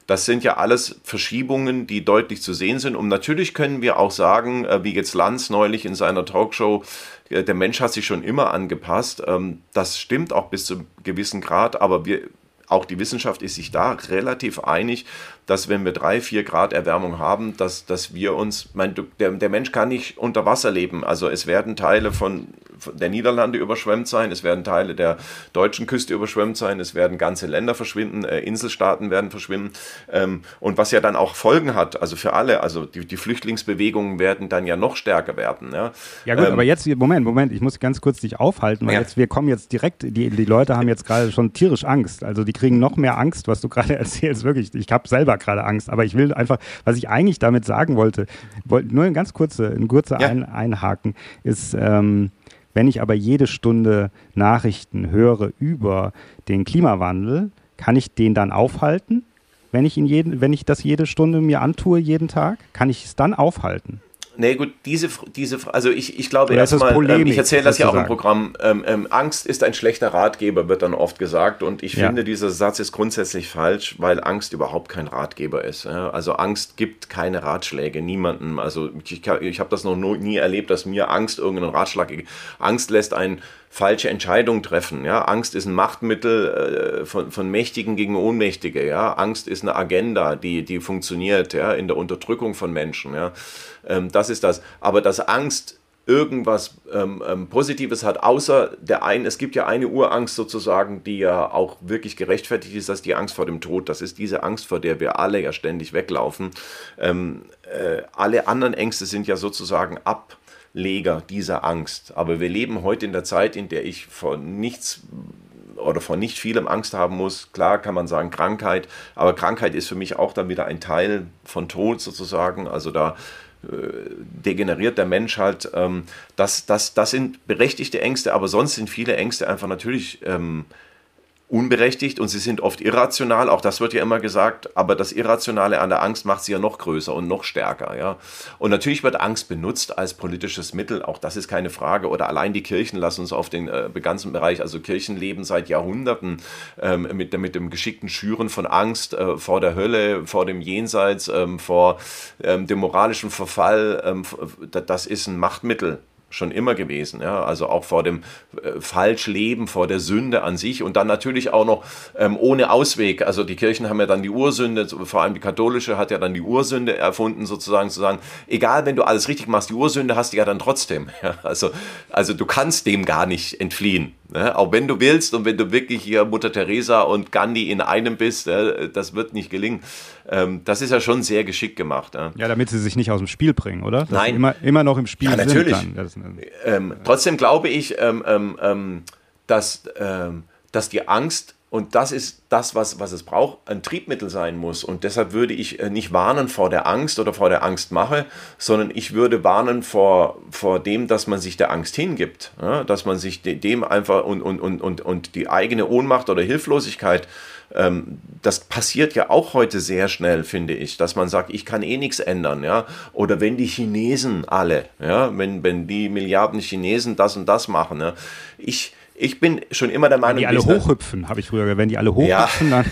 das sind ja alles Verschiebungen, die deutlich zu sehen sind. Und natürlich können wir auch sagen, äh, wie jetzt Lanz neulich in seiner Talkshow, äh, der Mensch hat sich schon immer angepasst. Ähm, das stimmt auch bis zu einem gewissen Grad, aber wir, auch die Wissenschaft ist sich da relativ einig, dass wenn wir drei, vier Grad Erwärmung haben, dass, dass wir uns, mein, der, der Mensch kann nicht unter Wasser leben. Also es werden Teile von der Niederlande überschwemmt sein, es werden Teile der deutschen Küste überschwemmt sein, es werden ganze Länder verschwinden, äh, Inselstaaten werden verschwimmen. Ähm, und was ja dann auch Folgen hat, also für alle, also die, die Flüchtlingsbewegungen werden dann ja noch stärker werden. Ja, ja gut, ähm, aber jetzt, Moment, Moment, ich muss ganz kurz dich aufhalten, weil ja. jetzt, wir kommen jetzt direkt, die, die Leute haben jetzt gerade schon tierisch Angst. Also die kriegen noch mehr Angst, was du gerade erzählst, wirklich. Ich habe selber gerade Angst, aber ich will einfach, was ich eigentlich damit sagen wollte, wollte nur ein ganz kurze, ein kurzer ja. ein, Einhaken, ist, ähm, wenn ich aber jede Stunde Nachrichten höre über den Klimawandel, kann ich den dann aufhalten? Wenn ich, ihn jeden, wenn ich das jede Stunde mir antue, jeden Tag, kann ich es dann aufhalten? Nee, gut, diese, diese, also ich, ich glaube erstmal, ähm, ich erzähle das ja auch im Programm, ähm, ähm, Angst ist ein schlechter Ratgeber, wird dann oft gesagt und ich ja. finde, dieser Satz ist grundsätzlich falsch, weil Angst überhaupt kein Ratgeber ist. Ja? Also Angst gibt keine Ratschläge, niemandem. Also ich, ich habe das noch nie erlebt, dass mir Angst irgendeinen Ratschlag gibt. Angst lässt einen falsche Entscheidungen treffen. Ja? Angst ist ein Machtmittel äh, von, von Mächtigen gegen Ohnmächtige. Ja? Angst ist eine Agenda, die, die funktioniert ja? in der Unterdrückung von Menschen. Ja? Ähm, das ist das. Aber dass Angst irgendwas ähm, ähm, Positives hat, außer der einen, es gibt ja eine Urangst sozusagen, die ja auch wirklich gerechtfertigt ist, das ist die Angst vor dem Tod. Das ist diese Angst, vor der wir alle ja ständig weglaufen. Ähm, äh, alle anderen Ängste sind ja sozusagen Ableger dieser Angst. Aber wir leben heute in der Zeit, in der ich vor nichts oder vor nicht vielem Angst haben muss. Klar kann man sagen Krankheit, aber Krankheit ist für mich auch dann wieder ein Teil von Tod sozusagen. Also da äh, degeneriert der Mensch halt. Ähm, das, das, das sind berechtigte Ängste, aber sonst sind viele Ängste einfach natürlich ähm, unberechtigt und sie sind oft irrational, auch das wird ja immer gesagt, aber das Irrationale an der Angst macht sie ja noch größer und noch stärker, ja. Und natürlich wird Angst benutzt als politisches Mittel, auch das ist keine Frage, oder allein die Kirchen lassen uns auf den äh, ganzen Bereich, also Kirchen leben seit Jahrhunderten ähm, mit, mit dem geschickten Schüren von Angst äh, vor der Hölle, vor dem Jenseits, ähm, vor ähm, dem moralischen Verfall, ähm, das ist ein Machtmittel schon immer gewesen. Ja? Also auch vor dem äh, Falschleben, vor der Sünde an sich und dann natürlich auch noch ähm, ohne Ausweg. Also die Kirchen haben ja dann die Ursünde, vor allem die katholische hat ja dann die Ursünde erfunden, sozusagen zu sagen, egal, wenn du alles richtig machst, die Ursünde hast du ja dann trotzdem. Ja? Also, also du kannst dem gar nicht entfliehen. Ne? Auch wenn du willst und wenn du wirklich hier Mutter Teresa und Gandhi in einem bist, äh, das wird nicht gelingen. Ähm, das ist ja schon sehr geschickt gemacht. Ja, ja damit sie sich nicht aus dem Spiel bringen, oder? Dass Nein. Immer, immer noch im Spiel ja, natürlich. sind. Ähm, trotzdem glaube ich, ähm, ähm, ähm dass, ähm, dass die Angst und das ist das, was, was es braucht, ein Triebmittel sein muss. Und deshalb würde ich äh, nicht warnen vor der Angst oder vor der Angstmache, sondern ich würde warnen vor, vor dem, dass man sich der Angst hingibt. Ja? Dass man sich dem einfach und, und, und, und, und die eigene Ohnmacht oder Hilflosigkeit, ähm, das passiert ja auch heute sehr schnell, finde ich, dass man sagt, ich kann eh nichts ändern. Ja? Oder wenn die Chinesen alle, ja? wenn, wenn die Milliarden Chinesen das und das machen. Ja? Ich ich bin schon immer der Meinung, wenn die alle hochhüpfen, habe ich früher, wenn die alle hochhüpfen, ja. dann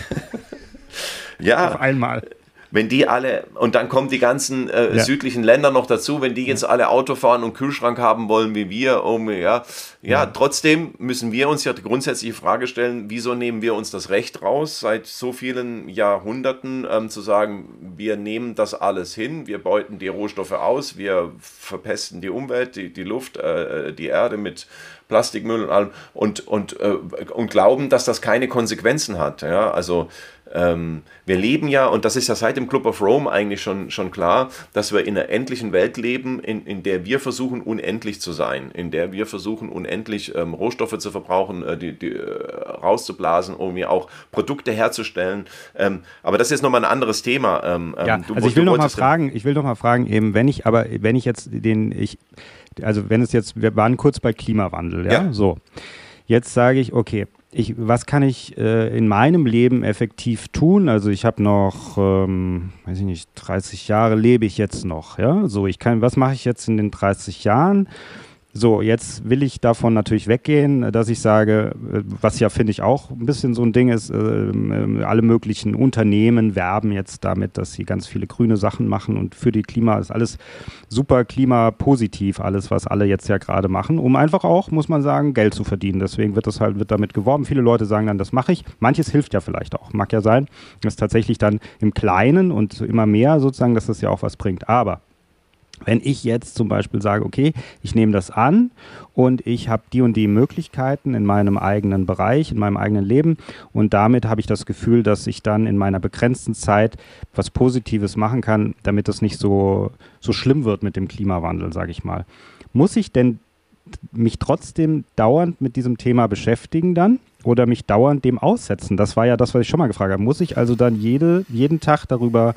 ja. auf einmal wenn die alle, und dann kommen die ganzen äh, ja. südlichen Länder noch dazu, wenn die jetzt alle Auto fahren und Kühlschrank haben wollen wie wir, um, ja, ja, trotzdem müssen wir uns ja die grundsätzliche Frage stellen, wieso nehmen wir uns das Recht raus, seit so vielen Jahrhunderten ähm, zu sagen, wir nehmen das alles hin, wir beuten die Rohstoffe aus, wir verpesten die Umwelt, die, die Luft, äh, die Erde mit Plastikmüll und allem und, und, äh, und glauben, dass das keine Konsequenzen hat. Ja? Also ähm, wir leben ja, und das ist ja seit dem Club of Rome eigentlich schon, schon klar, dass wir in einer endlichen Welt leben, in, in der wir versuchen, unendlich zu sein, in der wir versuchen, unendlich ähm, Rohstoffe zu verbrauchen, äh, die, die äh, rauszublasen, um mir auch Produkte herzustellen. Ähm, aber das ist nochmal ein anderes Thema. Ähm, ähm, ja, du, also ich will nochmal fragen, ich will noch mal fragen, eben, wenn ich, aber wenn ich jetzt den, ich, also wenn es jetzt, wir waren kurz bei Klimawandel, ja, ja. so. Jetzt sage ich, okay, ich, was kann ich äh, in meinem Leben effektiv tun? Also ich habe noch, ähm, weiß ich nicht, 30 Jahre lebe ich jetzt noch, ja. So, ich kann, was mache ich jetzt in den 30 Jahren? So, jetzt will ich davon natürlich weggehen, dass ich sage, äh, was ja finde ich auch ein bisschen so ein Ding ist, äh, äh, alle möglichen Unternehmen werben jetzt damit, dass sie ganz viele grüne Sachen machen und für die Klima ist alles super klimapositiv, alles, was alle jetzt ja gerade machen, um einfach auch, muss man sagen, Geld zu verdienen. Deswegen wird das halt, wird damit geworben. Viele Leute sagen dann, das mache ich. Manches hilft ja vielleicht auch. Mag ja sein, dass tatsächlich dann im Kleinen und immer mehr sozusagen, dass das ja auch was bringt. Aber wenn ich jetzt zum Beispiel sage, okay, ich nehme das an und ich habe die und die Möglichkeiten in meinem eigenen Bereich, in meinem eigenen Leben und damit habe ich das Gefühl, dass ich dann in meiner begrenzten Zeit was Positives machen kann, damit das nicht so, so schlimm wird mit dem Klimawandel, sage ich mal. Muss ich denn mich trotzdem dauernd mit diesem Thema beschäftigen dann oder mich dauernd dem aussetzen? Das war ja das, was ich schon mal gefragt habe. Muss ich also dann jede, jeden Tag darüber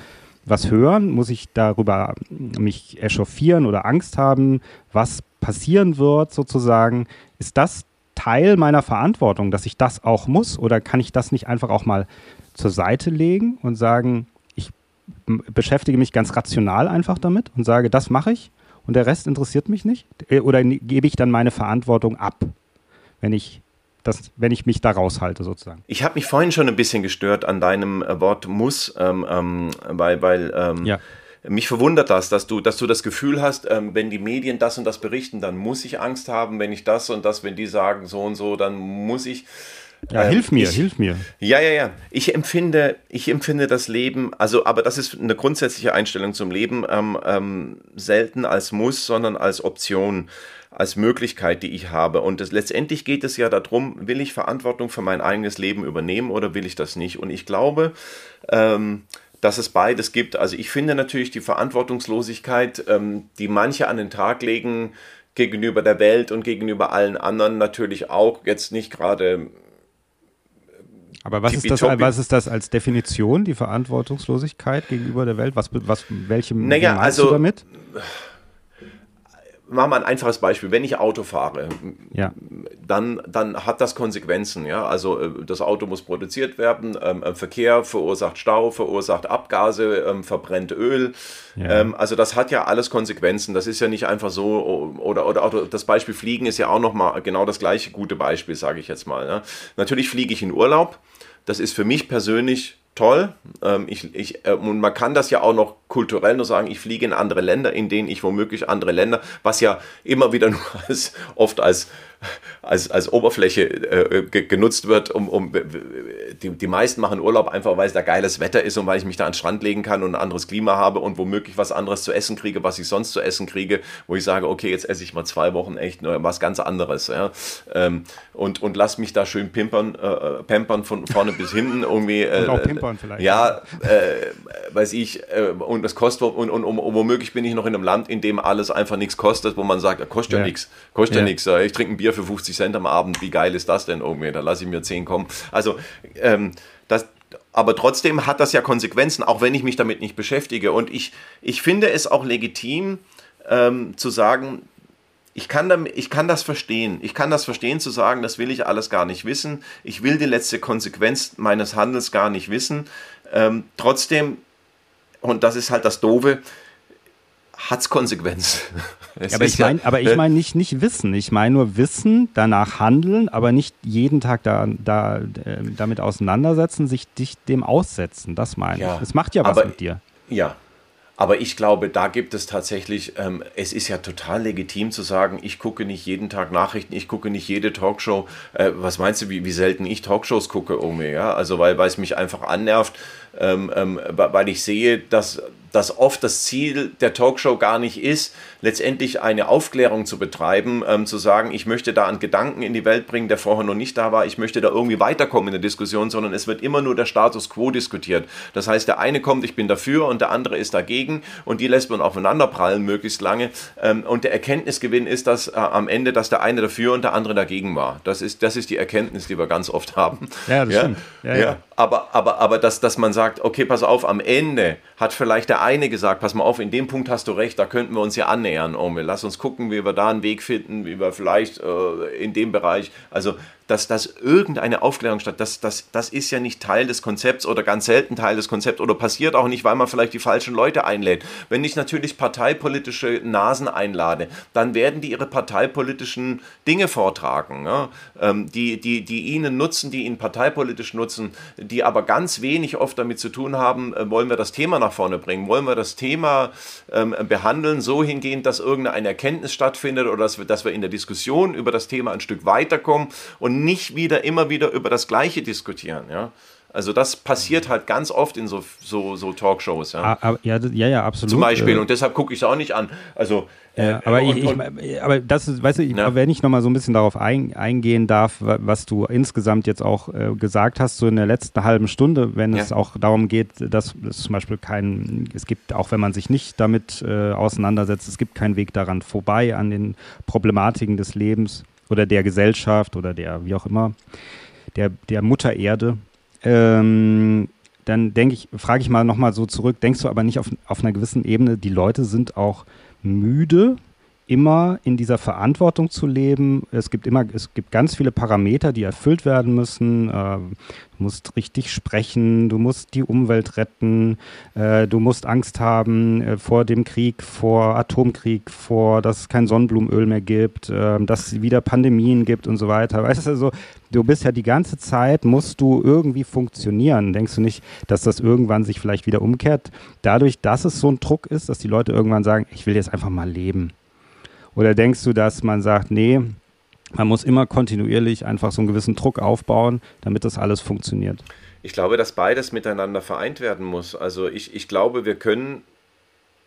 was hören? Muss ich darüber mich echauffieren oder Angst haben, was passieren wird sozusagen? Ist das Teil meiner Verantwortung, dass ich das auch muss? Oder kann ich das nicht einfach auch mal zur Seite legen und sagen, ich beschäftige mich ganz rational einfach damit und sage, das mache ich und der Rest interessiert mich nicht? Äh, oder gebe ich dann meine Verantwortung ab, wenn ich das, wenn ich mich da raushalte sozusagen. Ich habe mich vorhin schon ein bisschen gestört an deinem äh, Wort muss, ähm, ähm, weil, weil ähm, ja. mich verwundert das, dass du, dass du das Gefühl hast, ähm, wenn die Medien das und das berichten, dann muss ich Angst haben, wenn ich das und das, wenn die sagen so und so, dann muss ich. Ja, ähm, hilf mir, ich, hilf mir. Ja, ja, ja. Ich empfinde, ich empfinde das Leben, also, aber das ist eine grundsätzliche Einstellung zum Leben, ähm, ähm, selten als Muss, sondern als Option als Möglichkeit, die ich habe. Und das, letztendlich geht es ja darum, will ich Verantwortung für mein eigenes Leben übernehmen oder will ich das nicht? Und ich glaube, ähm, dass es beides gibt. Also ich finde natürlich die Verantwortungslosigkeit, ähm, die manche an den Tag legen, gegenüber der Welt und gegenüber allen anderen natürlich auch jetzt nicht gerade aber was ist, das, was ist das als Definition, die Verantwortungslosigkeit gegenüber der Welt? Was, was, welchem naja, meinst also, du damit? Machen wir ein einfaches Beispiel. Wenn ich Auto fahre, ja. dann, dann hat das Konsequenzen. Ja? Also äh, das Auto muss produziert werden, ähm, äh, Verkehr verursacht Stau, verursacht Abgase, ähm, verbrennt Öl. Ja. Ähm, also das hat ja alles Konsequenzen. Das ist ja nicht einfach so, oder, oder auch das Beispiel Fliegen ist ja auch nochmal genau das gleiche gute Beispiel, sage ich jetzt mal. Ja? Natürlich fliege ich in Urlaub. Das ist für mich persönlich toll. Ähm, ich, ich, äh, und man kann das ja auch noch kulturell nur sagen, ich fliege in andere Länder, in denen ich womöglich andere Länder, was ja immer wieder nur als, oft als, als, als Oberfläche äh, genutzt wird, um, um die, die meisten machen Urlaub einfach, weil es da geiles Wetter ist und weil ich mich da an den Strand legen kann und ein anderes Klima habe und womöglich was anderes zu essen kriege, was ich sonst zu essen kriege, wo ich sage, okay, jetzt esse ich mal zwei Wochen echt was ganz anderes. Ja? Ähm, und, und lass mich da schön pimpern, äh, äh pampern von vorne bis hinten irgendwie. Äh, und auch pimpern vielleicht. Ja, äh, weiß ich, äh, und das kostet, und, und, und, und, womöglich bin ich noch in einem Land, in dem alles einfach nichts kostet, wo man sagt, kostet ja, ja nichts, kostet ja, ja nichts. Ich trinke ein Bier für 50 Cent am Abend, wie geil ist das denn irgendwie? Da lasse ich mir 10 kommen. Also, ähm, das, aber trotzdem hat das ja Konsequenzen, auch wenn ich mich damit nicht beschäftige. Und ich, ich finde es auch legitim ähm, zu sagen, ich kann, damit, ich kann das verstehen. Ich kann das verstehen zu sagen, das will ich alles gar nicht wissen. Ich will die letzte Konsequenz meines Handels gar nicht wissen. Ähm, trotzdem, und das ist halt das Doofe, hat es Konsequenzen. Ja, aber, ich mein, aber ich meine nicht, nicht Wissen. Ich meine nur Wissen, danach handeln, aber nicht jeden Tag da, da, äh, damit auseinandersetzen, sich dich dem aussetzen. Das meine ja, ich. Es macht ja was aber, mit dir. Ja, aber ich glaube, da gibt es tatsächlich, ähm, es ist ja total legitim zu sagen, ich gucke nicht jeden Tag Nachrichten, ich gucke nicht jede Talkshow. Äh, was meinst du, wie, wie selten ich Talkshows gucke, Omi? Ja? Also weil, weil es mich einfach annervt, ähm, ähm, weil ich sehe, dass dass oft das Ziel der Talkshow gar nicht ist, letztendlich eine Aufklärung zu betreiben, ähm, zu sagen, ich möchte da einen Gedanken in die Welt bringen, der vorher noch nicht da war, ich möchte da irgendwie weiterkommen in der Diskussion, sondern es wird immer nur der Status quo diskutiert. Das heißt, der eine kommt, ich bin dafür und der andere ist dagegen und die lässt man aufeinander prallen möglichst lange. Ähm, und der Erkenntnisgewinn ist, dass äh, am Ende, dass der eine dafür und der andere dagegen war. Das ist, das ist die Erkenntnis, die wir ganz oft haben. Ja, das ja? stimmt. Ja, ja. ja. Aber, aber, aber dass, dass man sagt, okay, pass auf, am Ende hat vielleicht der eine gesagt, pass mal auf, in dem Punkt hast du recht, da könnten wir uns ja annähern, Omel. Lass uns gucken, wie wir da einen Weg finden, wie wir vielleicht äh, in dem Bereich, also dass, dass irgendeine Aufklärung statt, das, das, das ist ja nicht Teil des Konzepts oder ganz selten Teil des Konzepts oder passiert auch nicht, weil man vielleicht die falschen Leute einlädt. Wenn ich natürlich parteipolitische Nasen einlade, dann werden die ihre parteipolitischen Dinge vortragen, ja? ähm, die, die, die ihnen nutzen, die ihnen parteipolitisch nutzen, die aber ganz wenig oft damit zu tun haben, äh, wollen wir das Thema nach vorne bringen, wollen wir das Thema ähm, behandeln, so hingehend, dass irgendeine Erkenntnis stattfindet oder dass wir, dass wir in der Diskussion über das Thema ein Stück weiterkommen und nicht wieder immer wieder über das Gleiche diskutieren. Ja? Also das passiert halt ganz oft in so, so, so Talkshows. Ja? Ah, ja, ja, ja, absolut. Zum Beispiel. Äh. Und deshalb gucke ich es auch nicht an. Also, ja, äh, aber, und, ich, ich, aber das ist, weißt du, ich, ja. wenn ich nochmal so ein bisschen darauf ein, eingehen darf, was du insgesamt jetzt auch äh, gesagt hast, so in der letzten halben Stunde, wenn ja. es auch darum geht, dass es zum Beispiel kein, es gibt, auch wenn man sich nicht damit äh, auseinandersetzt, es gibt keinen Weg daran vorbei an den Problematiken des Lebens oder der Gesellschaft oder der, wie auch immer, der, der Mutter Erde, ähm, dann denke ich, frage ich mal nochmal so zurück, denkst du aber nicht auf, auf einer gewissen Ebene, die Leute sind auch müde immer in dieser Verantwortung zu leben. Es gibt immer, es gibt ganz viele Parameter, die erfüllt werden müssen. Äh, du musst richtig sprechen, du musst die Umwelt retten, äh, du musst Angst haben äh, vor dem Krieg, vor Atomkrieg, vor, dass es kein Sonnenblumenöl mehr gibt, dass es wieder Pandemien gibt und so weiter. Weißt du, also, du bist ja die ganze Zeit, musst du irgendwie funktionieren. Denkst du nicht, dass das irgendwann sich vielleicht wieder umkehrt? Dadurch, dass es so ein Druck ist, dass die Leute irgendwann sagen, ich will jetzt einfach mal leben. Oder denkst du, dass man sagt, nee, man muss immer kontinuierlich einfach so einen gewissen Druck aufbauen, damit das alles funktioniert? Ich glaube, dass beides miteinander vereint werden muss. Also ich, ich glaube, wir können,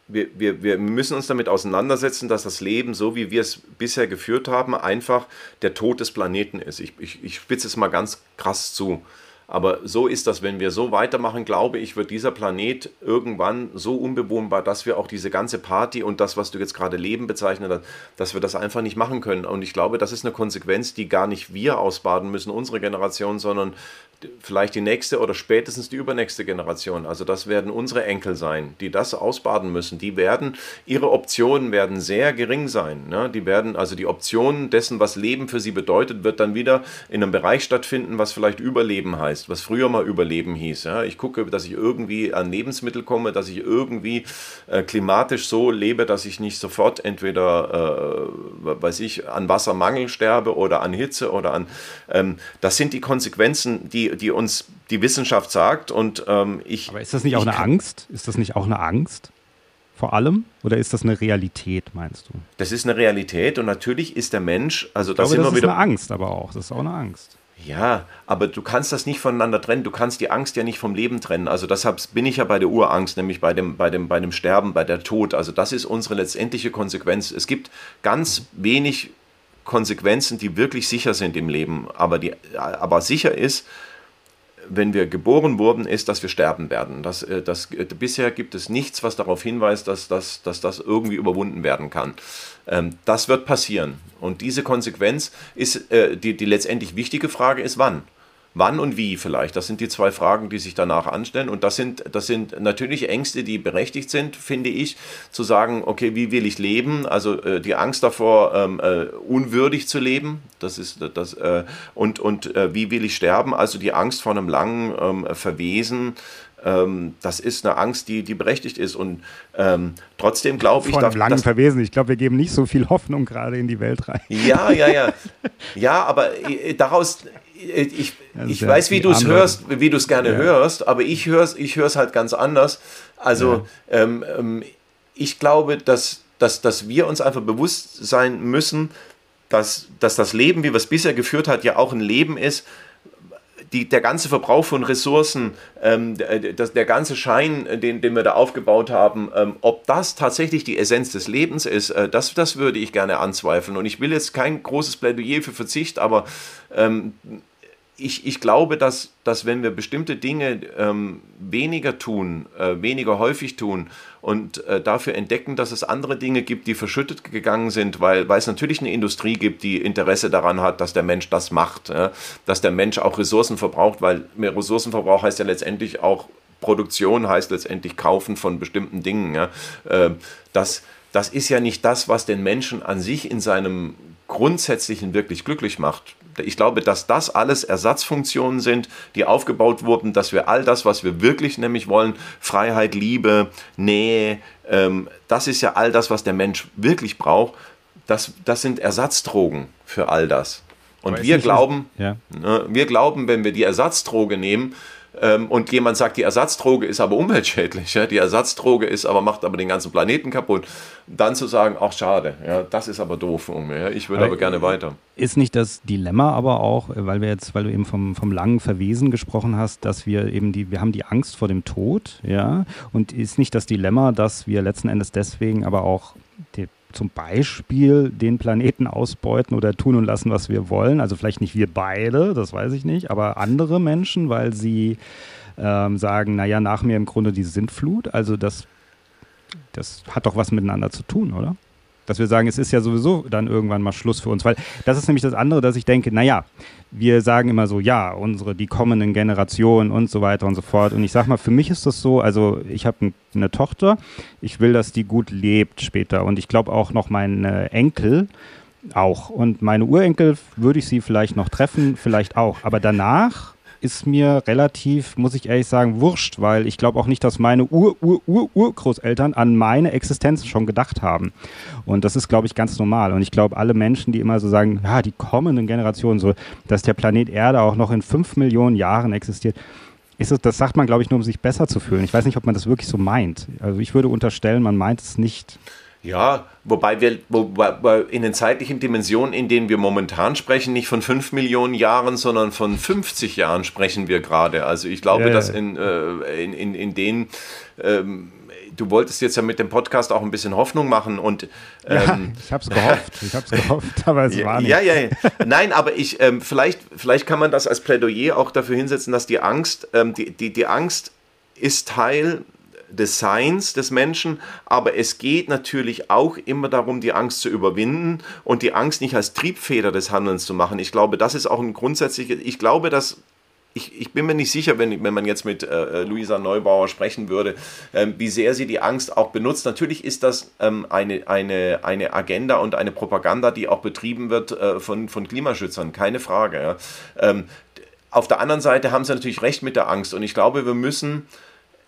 wir, wir, wir müssen uns damit auseinandersetzen, dass das Leben, so wie wir es bisher geführt haben, einfach der Tod des Planeten ist. Ich, ich, ich spitze es mal ganz krass zu. Aber so ist das, wenn wir so weitermachen, glaube ich, wird dieser Planet irgendwann so unbewohnbar, dass wir auch diese ganze Party und das, was du jetzt gerade Leben bezeichnet hast, dass wir das einfach nicht machen können. Und ich glaube, das ist eine Konsequenz, die gar nicht wir ausbaden müssen, unsere Generation, sondern vielleicht die nächste oder spätestens die übernächste Generation. Also das werden unsere Enkel sein, die das ausbaden müssen. Die werden, ihre Optionen werden sehr gering sein. Ne? Die werden, also die Optionen dessen, was Leben für sie bedeutet, wird dann wieder in einem Bereich stattfinden, was vielleicht Überleben heißt, was früher mal Überleben hieß. Ja? Ich gucke, dass ich irgendwie an Lebensmittel komme, dass ich irgendwie äh, klimatisch so lebe, dass ich nicht sofort entweder, äh, weiß ich, an Wassermangel sterbe oder an Hitze oder an, ähm, das sind die Konsequenzen, die die, uns die Wissenschaft sagt. Und ähm, ich. Aber ist das nicht auch eine Angst? Ist das nicht auch eine Angst? Vor allem? Oder ist das eine Realität, meinst du? Das ist eine Realität und natürlich ist der Mensch, also das, glaube, das ist wieder, eine Angst, aber auch. Das ist auch eine Angst. Ja, aber du kannst das nicht voneinander trennen. Du kannst die Angst ja nicht vom Leben trennen. Also deshalb bin ich ja bei der Urangst, nämlich bei dem, bei dem, bei dem Sterben, bei der Tod. Also das ist unsere letztendliche Konsequenz. Es gibt ganz wenig Konsequenzen, die wirklich sicher sind im Leben. Aber, die, aber sicher ist, wenn wir geboren wurden, ist, dass wir sterben werden. Das, äh, das, äh, bisher gibt es nichts, was darauf hinweist, dass, dass, dass das irgendwie überwunden werden kann. Ähm, das wird passieren. Und diese Konsequenz ist, äh, die, die letztendlich wichtige Frage ist, wann? Wann und wie vielleicht? Das sind die zwei Fragen, die sich danach anstellen. Und das sind, das sind natürlich Ängste, die berechtigt sind, finde ich, zu sagen, okay, wie will ich leben? Also äh, die Angst davor, ähm, äh, unwürdig zu leben, das ist das, äh, und, und äh, wie will ich sterben? Also die Angst vor einem langen ähm, Verwesen, ähm, das ist eine Angst, die, die berechtigt ist. Und ähm, trotzdem glaube ich. Von einem langen Verwesen. Ich glaube, wir geben nicht so viel Hoffnung gerade in die Welt rein. Ja, ja, ja. Ja, aber äh, daraus ich, ich weiß, wie du es hörst, wie du es gerne ja. hörst, aber ich höre es ich halt ganz anders. Also ja. ähm, ähm, ich glaube, dass, dass, dass wir uns einfach bewusst sein müssen, dass, dass das Leben, wie wir es bisher geführt hat, ja auch ein Leben ist, die, der ganze Verbrauch von Ressourcen, ähm, das, der ganze Schein, den, den wir da aufgebaut haben, ähm, ob das tatsächlich die Essenz des Lebens ist, äh, das, das würde ich gerne anzweifeln. Und ich will jetzt kein großes Plädoyer für Verzicht, aber ähm, ich, ich glaube, dass, dass wenn wir bestimmte Dinge ähm, weniger tun, äh, weniger häufig tun und äh, dafür entdecken, dass es andere Dinge gibt, die verschüttet gegangen sind, weil, weil es natürlich eine Industrie gibt, die Interesse daran hat, dass der Mensch das macht, ja? dass der Mensch auch Ressourcen verbraucht, weil mehr Ressourcenverbrauch heißt ja letztendlich auch Produktion, heißt letztendlich Kaufen von bestimmten Dingen. Ja? Äh, das, das ist ja nicht das, was den Menschen an sich in seinem Grundsätzlichen wirklich glücklich macht ich glaube, dass das alles Ersatzfunktionen sind, die aufgebaut wurden, dass wir all das, was wir wirklich nämlich wollen, Freiheit, Liebe, Nähe, ähm, das ist ja all das, was der Mensch wirklich braucht. Das, das sind Ersatzdrogen für all das. Und wir glauben, ja. ne, wir glauben, wenn wir die Ersatzdroge nehmen, und jemand sagt, die Ersatzdroge ist aber umweltschädlich, ja, die Ersatzdroge ist aber, macht aber den ganzen Planeten kaputt, dann zu sagen, ach schade, ja, das ist aber doof ja, ich würde aber, aber, gerne weiter. Ist nicht das Dilemma aber auch, weil wir jetzt, weil du eben vom, vom langen Verwesen gesprochen hast, dass wir eben die, wir haben die Angst vor dem Tod, ja, und ist nicht das Dilemma, dass wir letzten Endes deswegen aber auch die zum Beispiel den Planeten ausbeuten oder tun und lassen, was wir wollen. Also vielleicht nicht wir beide, das weiß ich nicht, aber andere Menschen, weil sie ähm, sagen, naja, nach mir im Grunde die Sintflut. Also das, das hat doch was miteinander zu tun, oder? Dass wir sagen, es ist ja sowieso dann irgendwann mal Schluss für uns. Weil das ist nämlich das andere, dass ich denke, naja, wir sagen immer so, ja, unsere, die kommenden Generationen und so weiter und so fort. Und ich sag mal, für mich ist das so, also ich habe eine Tochter, ich will, dass die gut lebt später. Und ich glaube auch noch meine Enkel auch. Und meine Urenkel würde ich sie vielleicht noch treffen, vielleicht auch. Aber danach ist mir relativ, muss ich ehrlich sagen, wurscht, weil ich glaube auch nicht, dass meine Ur-Ur-Ur-Urgroßeltern an meine Existenz schon gedacht haben. Und das ist, glaube ich, ganz normal. Und ich glaube, alle Menschen, die immer so sagen, ja, die kommenden Generationen, so, dass der Planet Erde auch noch in fünf Millionen Jahren existiert, ist es, das sagt man, glaube ich, nur, um sich besser zu fühlen. Ich weiß nicht, ob man das wirklich so meint. Also ich würde unterstellen, man meint es nicht. Ja, wobei wir wobei in den zeitlichen Dimensionen, in denen wir momentan sprechen, nicht von 5 Millionen Jahren, sondern von 50 Jahren sprechen wir gerade. Also ich glaube, ja, dass in, äh, in, in, in den ähm, du wolltest jetzt ja mit dem Podcast auch ein bisschen Hoffnung machen und ähm, ja, ich habe es gehofft, ich habe es gehofft, aber es war nicht. Ja, ja, ja. Nein, aber ich ähm, vielleicht vielleicht kann man das als Plädoyer auch dafür hinsetzen, dass die Angst ähm, die, die die Angst ist Teil des Seins des Menschen, aber es geht natürlich auch immer darum, die Angst zu überwinden und die Angst nicht als Triebfeder des Handelns zu machen. Ich glaube, das ist auch ein grundsätzliches, ich glaube, dass ich, ich, bin mir nicht sicher, wenn, wenn man jetzt mit äh, Luisa Neubauer sprechen würde, ähm, wie sehr sie die Angst auch benutzt. Natürlich ist das ähm, eine, eine, eine Agenda und eine Propaganda, die auch betrieben wird äh, von, von Klimaschützern, keine Frage. Ja. Ähm, auf der anderen Seite haben sie natürlich recht mit der Angst und ich glaube, wir müssen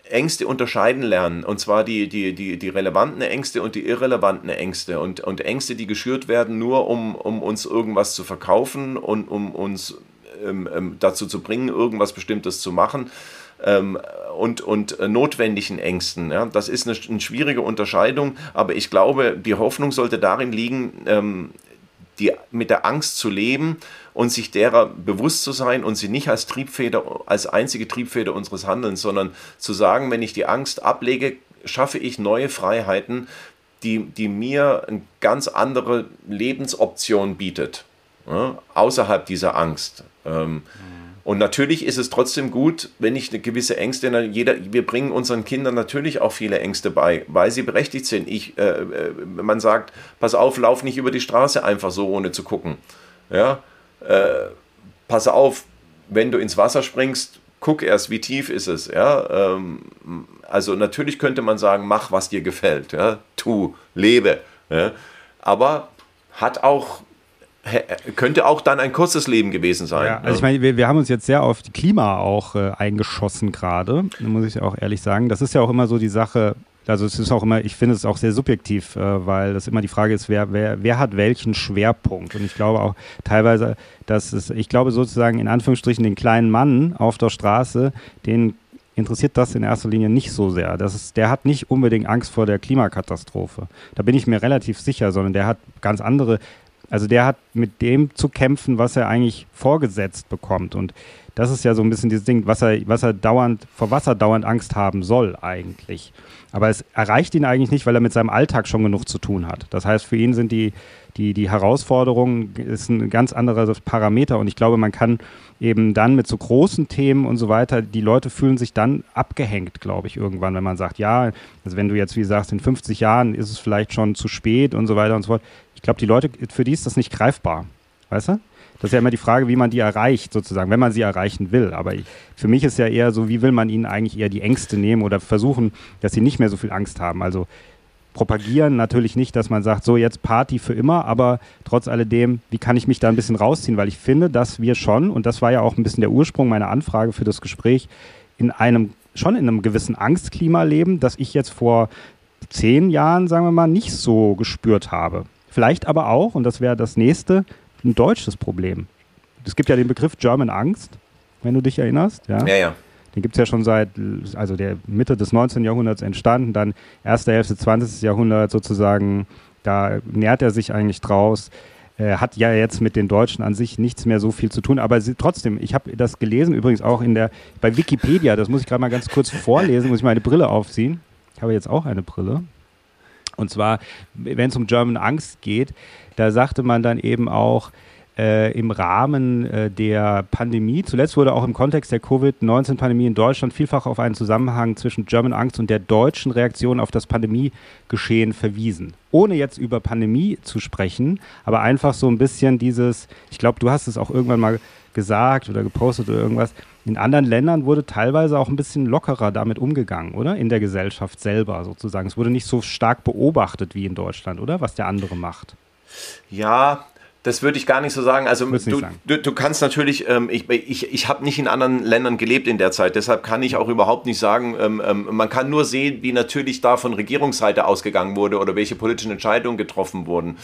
Ängste unterscheiden lernen. Und zwar die, die, die, die relevanten Ängste und die irrelevanten Ängste. Und, und Ängste, die geschürt werden, nur um, um uns irgendwas zu verkaufen und um uns ähm, ähm, dazu zu bringen, irgendwas Bestimmtes zu machen. Ähm, und, und äh, notwendigen Ängsten. Ja? Das ist eine, eine, schwierige Unterscheidung, aber ich glaube, die Hoffnung sollte darin liegen, ähm, die, mit der Angst zu leben und sich derer bewusst zu sein und sie nicht als Triebfeder, als einzige Triebfeder unseres Handelns, sondern zu sagen, wenn ich die Angst ablege, schaffe ich neue Freiheiten, die, die mir eine ganz andere Lebensoption bietet, ja, außerhalb dieser Angst. Ähm, und natürlich ist es trotzdem gut, wenn ich eine gewisse Ängste, jeder, wir bringen unseren Kindern natürlich auch viele Ängste bei, weil sie berechtigt sind. Ich, äh, äh, man sagt, pass auf, lauf nicht über die Straße einfach so, ohne zu gucken. Ja, äh, pass auf, wenn du ins Wasser springst, guck erst, wie tief ist es. Ja, ähm, also natürlich könnte man sagen, mach, was dir gefällt. Ja, tu, lebe. Ja, aber hat auch könnte auch dann ein kurzes Leben gewesen sein. Ja, also ja. ich meine, wir, wir, haben uns jetzt sehr auf die Klima auch äh, eingeschossen gerade, muss ich auch ehrlich sagen. Das ist ja auch immer so die Sache, also es ist auch immer, ich finde es auch sehr subjektiv, äh, weil das immer die Frage ist, wer, wer, wer hat welchen Schwerpunkt? Und ich glaube auch teilweise, dass es, ich glaube sozusagen in Anführungsstrichen den kleinen Mann auf der Straße, den interessiert das in erster Linie nicht so sehr. Das ist, der hat nicht unbedingt Angst vor der Klimakatastrophe. Da bin ich mir relativ sicher, sondern der hat ganz andere also der hat mit dem zu kämpfen, was er eigentlich vorgesetzt bekommt. Und das ist ja so ein bisschen dieses Ding, was er, was er dauernd, vor was er dauernd Angst haben soll eigentlich. Aber es erreicht ihn eigentlich nicht, weil er mit seinem Alltag schon genug zu tun hat. Das heißt, für ihn sind die, die, die Herausforderungen ist ein ganz anderer Parameter. Und ich glaube, man kann eben dann mit so großen Themen und so weiter, die Leute fühlen sich dann abgehängt, glaube ich, irgendwann, wenn man sagt, ja, also wenn du jetzt, wie sagst, in 50 Jahren ist es vielleicht schon zu spät und so weiter und so fort glaube, die Leute, für die ist das nicht greifbar. Weißt du? Das ist ja immer die Frage, wie man die erreicht, sozusagen, wenn man sie erreichen will. Aber ich, für mich ist ja eher so, wie will man ihnen eigentlich eher die Ängste nehmen oder versuchen, dass sie nicht mehr so viel Angst haben. Also propagieren natürlich nicht, dass man sagt, so jetzt Party für immer, aber trotz alledem, wie kann ich mich da ein bisschen rausziehen? Weil ich finde, dass wir schon, und das war ja auch ein bisschen der Ursprung meiner Anfrage für das Gespräch, in einem, schon in einem gewissen Angstklima leben, das ich jetzt vor zehn Jahren, sagen wir mal, nicht so gespürt habe. Vielleicht aber auch, und das wäre das nächste, ein deutsches Problem. Es gibt ja den Begriff German Angst, wenn du dich erinnerst. Ja, ja. ja. Den gibt es ja schon seit also der Mitte des 19. Jahrhunderts entstanden, dann erste Hälfte 20. Jahrhundert sozusagen, da nährt er sich eigentlich draus. Er hat ja jetzt mit den Deutschen an sich nichts mehr so viel zu tun, aber sie, trotzdem, ich habe das gelesen, übrigens auch in der, bei Wikipedia, das muss ich gerade mal ganz kurz vorlesen, muss ich meine Brille aufziehen. Ich habe jetzt auch eine Brille. Und zwar, wenn es um German Angst geht, da sagte man dann eben auch, äh, im Rahmen äh, der Pandemie. Zuletzt wurde auch im Kontext der Covid-19-Pandemie in Deutschland vielfach auf einen Zusammenhang zwischen German Angst und der deutschen Reaktion auf das Pandemiegeschehen verwiesen. Ohne jetzt über Pandemie zu sprechen, aber einfach so ein bisschen dieses, ich glaube, du hast es auch irgendwann mal gesagt oder gepostet oder irgendwas, in anderen Ländern wurde teilweise auch ein bisschen lockerer damit umgegangen, oder? In der Gesellschaft selber sozusagen. Es wurde nicht so stark beobachtet wie in Deutschland, oder? Was der andere macht. Ja, das würde ich gar nicht so sagen. Also du, sagen. du, du, kannst natürlich, ähm, ich, ich, ich habe nicht in anderen Ländern gelebt in der Zeit, deshalb kann ich auch überhaupt nicht sagen, ähm, ähm, man kann nur sehen, wie natürlich da von Regierungsseite ausgegangen wurde oder welche politischen Entscheidungen getroffen wurden.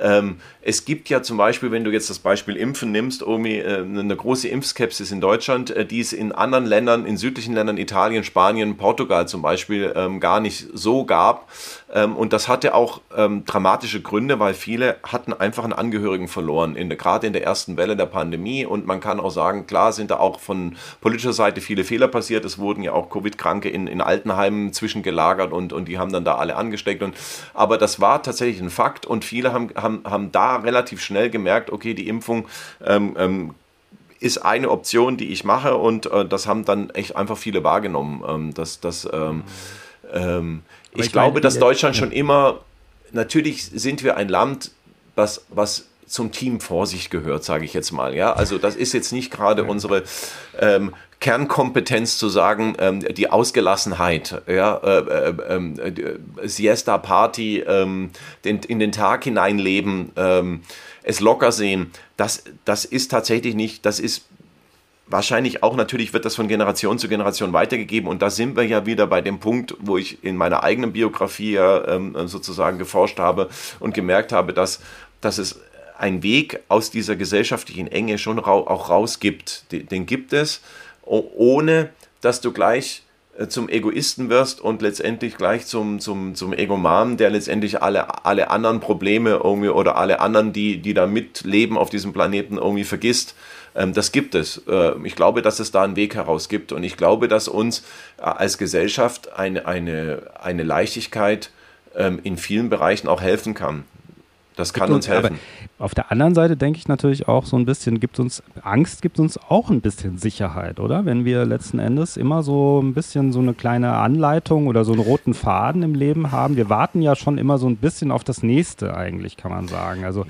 Ähm, es gibt ja zum Beispiel, wenn du jetzt das Beispiel Impfen nimmst, irgendwie äh, eine große Impfskepsis in Deutschland, äh, die es in anderen Ländern, in südlichen Ländern, Italien, Spanien, Portugal zum Beispiel, ähm, gar nicht so gab. Ähm, und das hatte auch ähm, dramatische Gründe, weil viele hatten einfach einen Angehörigen verloren, in gerade in der ersten Welle der Pandemie. Und man kann auch sagen, klar sind da auch von politischer Seite viele Fehler passiert. Es wurden ja auch Covid-Kranke in, in Altenheimen zwischengelagert und, und die haben dann da alle angesteckt. Und, aber das war tatsächlich ein Fakt und viele haben, haben, haben da relativ schnell gemerkt, okay, die Impfung ähm, ähm, ist eine Option, die ich mache und äh, das haben dann echt einfach viele wahrgenommen. Ähm, dass, dass, ähm, ähm, ich, ich glaube, meine, dass Deutschland ja. schon immer, natürlich sind wir ein Land, was, was zum Team Vorsicht gehört, sage ich jetzt mal. Ja, also das ist jetzt nicht gerade unsere ähm, Kernkompetenz zu sagen, ähm, die Ausgelassenheit, ja, äh, äh, äh, Siesta Party, ähm, den, in den Tag hineinleben, ähm, es locker sehen. Das, das ist tatsächlich nicht, das ist wahrscheinlich auch natürlich wird das von Generation zu Generation weitergegeben und da sind wir ja wieder bei dem Punkt, wo ich in meiner eigenen Biografie ähm, sozusagen geforscht habe und gemerkt habe, dass, dass es einen Weg aus dieser gesellschaftlichen Enge schon auch raus gibt. Den, den gibt es, ohne dass du gleich äh, zum Egoisten wirst und letztendlich gleich zum, zum, zum Egoman, der letztendlich alle, alle anderen Probleme irgendwie oder alle anderen, die, die da mitleben auf diesem Planeten, irgendwie vergisst. Ähm, das gibt es. Äh, ich glaube, dass es da einen Weg heraus gibt und ich glaube, dass uns äh, als Gesellschaft eine, eine, eine Leichtigkeit ähm, in vielen Bereichen auch helfen kann. Das kann uns helfen. Auf der anderen Seite denke ich natürlich auch so ein bisschen, gibt uns, Angst gibt uns auch ein bisschen Sicherheit, oder? Wenn wir letzten Endes immer so ein bisschen so eine kleine Anleitung oder so einen roten Faden im Leben haben. Wir warten ja schon immer so ein bisschen auf das nächste eigentlich, kann man sagen. Also,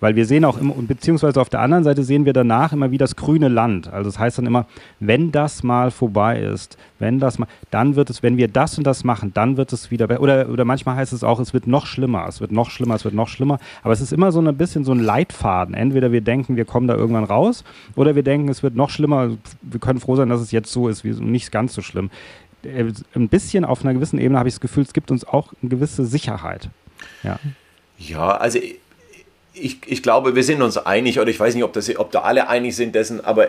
weil wir sehen auch immer, beziehungsweise auf der anderen Seite sehen wir danach immer wie das grüne Land. Also das heißt dann immer, wenn das mal vorbei ist, wenn das mal, dann wird es, wenn wir das und das machen, dann wird es wieder besser. Oder, oder manchmal heißt es auch, es wird noch schlimmer, es wird noch schlimmer, es wird noch schlimmer. Aber es ist immer so ein bisschen so so ein Leitfaden. Entweder wir denken, wir kommen da irgendwann raus, oder wir denken, es wird noch schlimmer. Wir können froh sein, dass es jetzt so ist, wie nicht ganz so schlimm. Äh, ein bisschen auf einer gewissen Ebene habe ich das Gefühl, es gibt uns auch eine gewisse Sicherheit. Ja, ja also ich, ich glaube, wir sind uns einig, oder ich weiß nicht, ob, das, ob da alle einig sind dessen, aber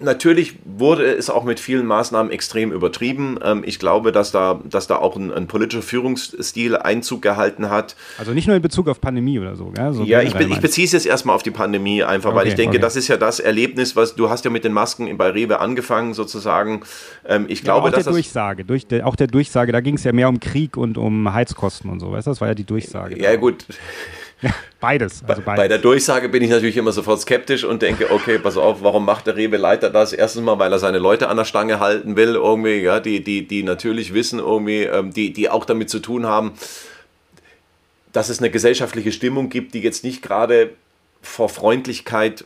Natürlich wurde es auch mit vielen Maßnahmen extrem übertrieben. Ähm, ich glaube, dass da, dass da auch ein, ein, politischer Führungsstil Einzug gehalten hat. Also nicht nur in Bezug auf Pandemie oder so. Gell? so ja, ich, be ich beziehe es jetzt erstmal auf die Pandemie einfach, okay, weil ich denke, okay. das ist ja das Erlebnis, was du hast ja mit den Masken bei Rewe angefangen sozusagen. Ähm, ich glaube, ja, auch dass der Durchsage, durch, der, auch der Durchsage, da ging es ja mehr um Krieg und um Heizkosten und so. Weißt du, das war ja die Durchsage. Ja, gut. Beides, also beides. Bei der Durchsage bin ich natürlich immer sofort skeptisch und denke, okay, pass auf, warum macht der Rewe-Leiter das? Erstens mal, weil er seine Leute an der Stange halten will, irgendwie, ja, die, die, die natürlich wissen, irgendwie, ähm, die, die auch damit zu tun haben, dass es eine gesellschaftliche Stimmung gibt, die jetzt nicht gerade vor Freundlichkeit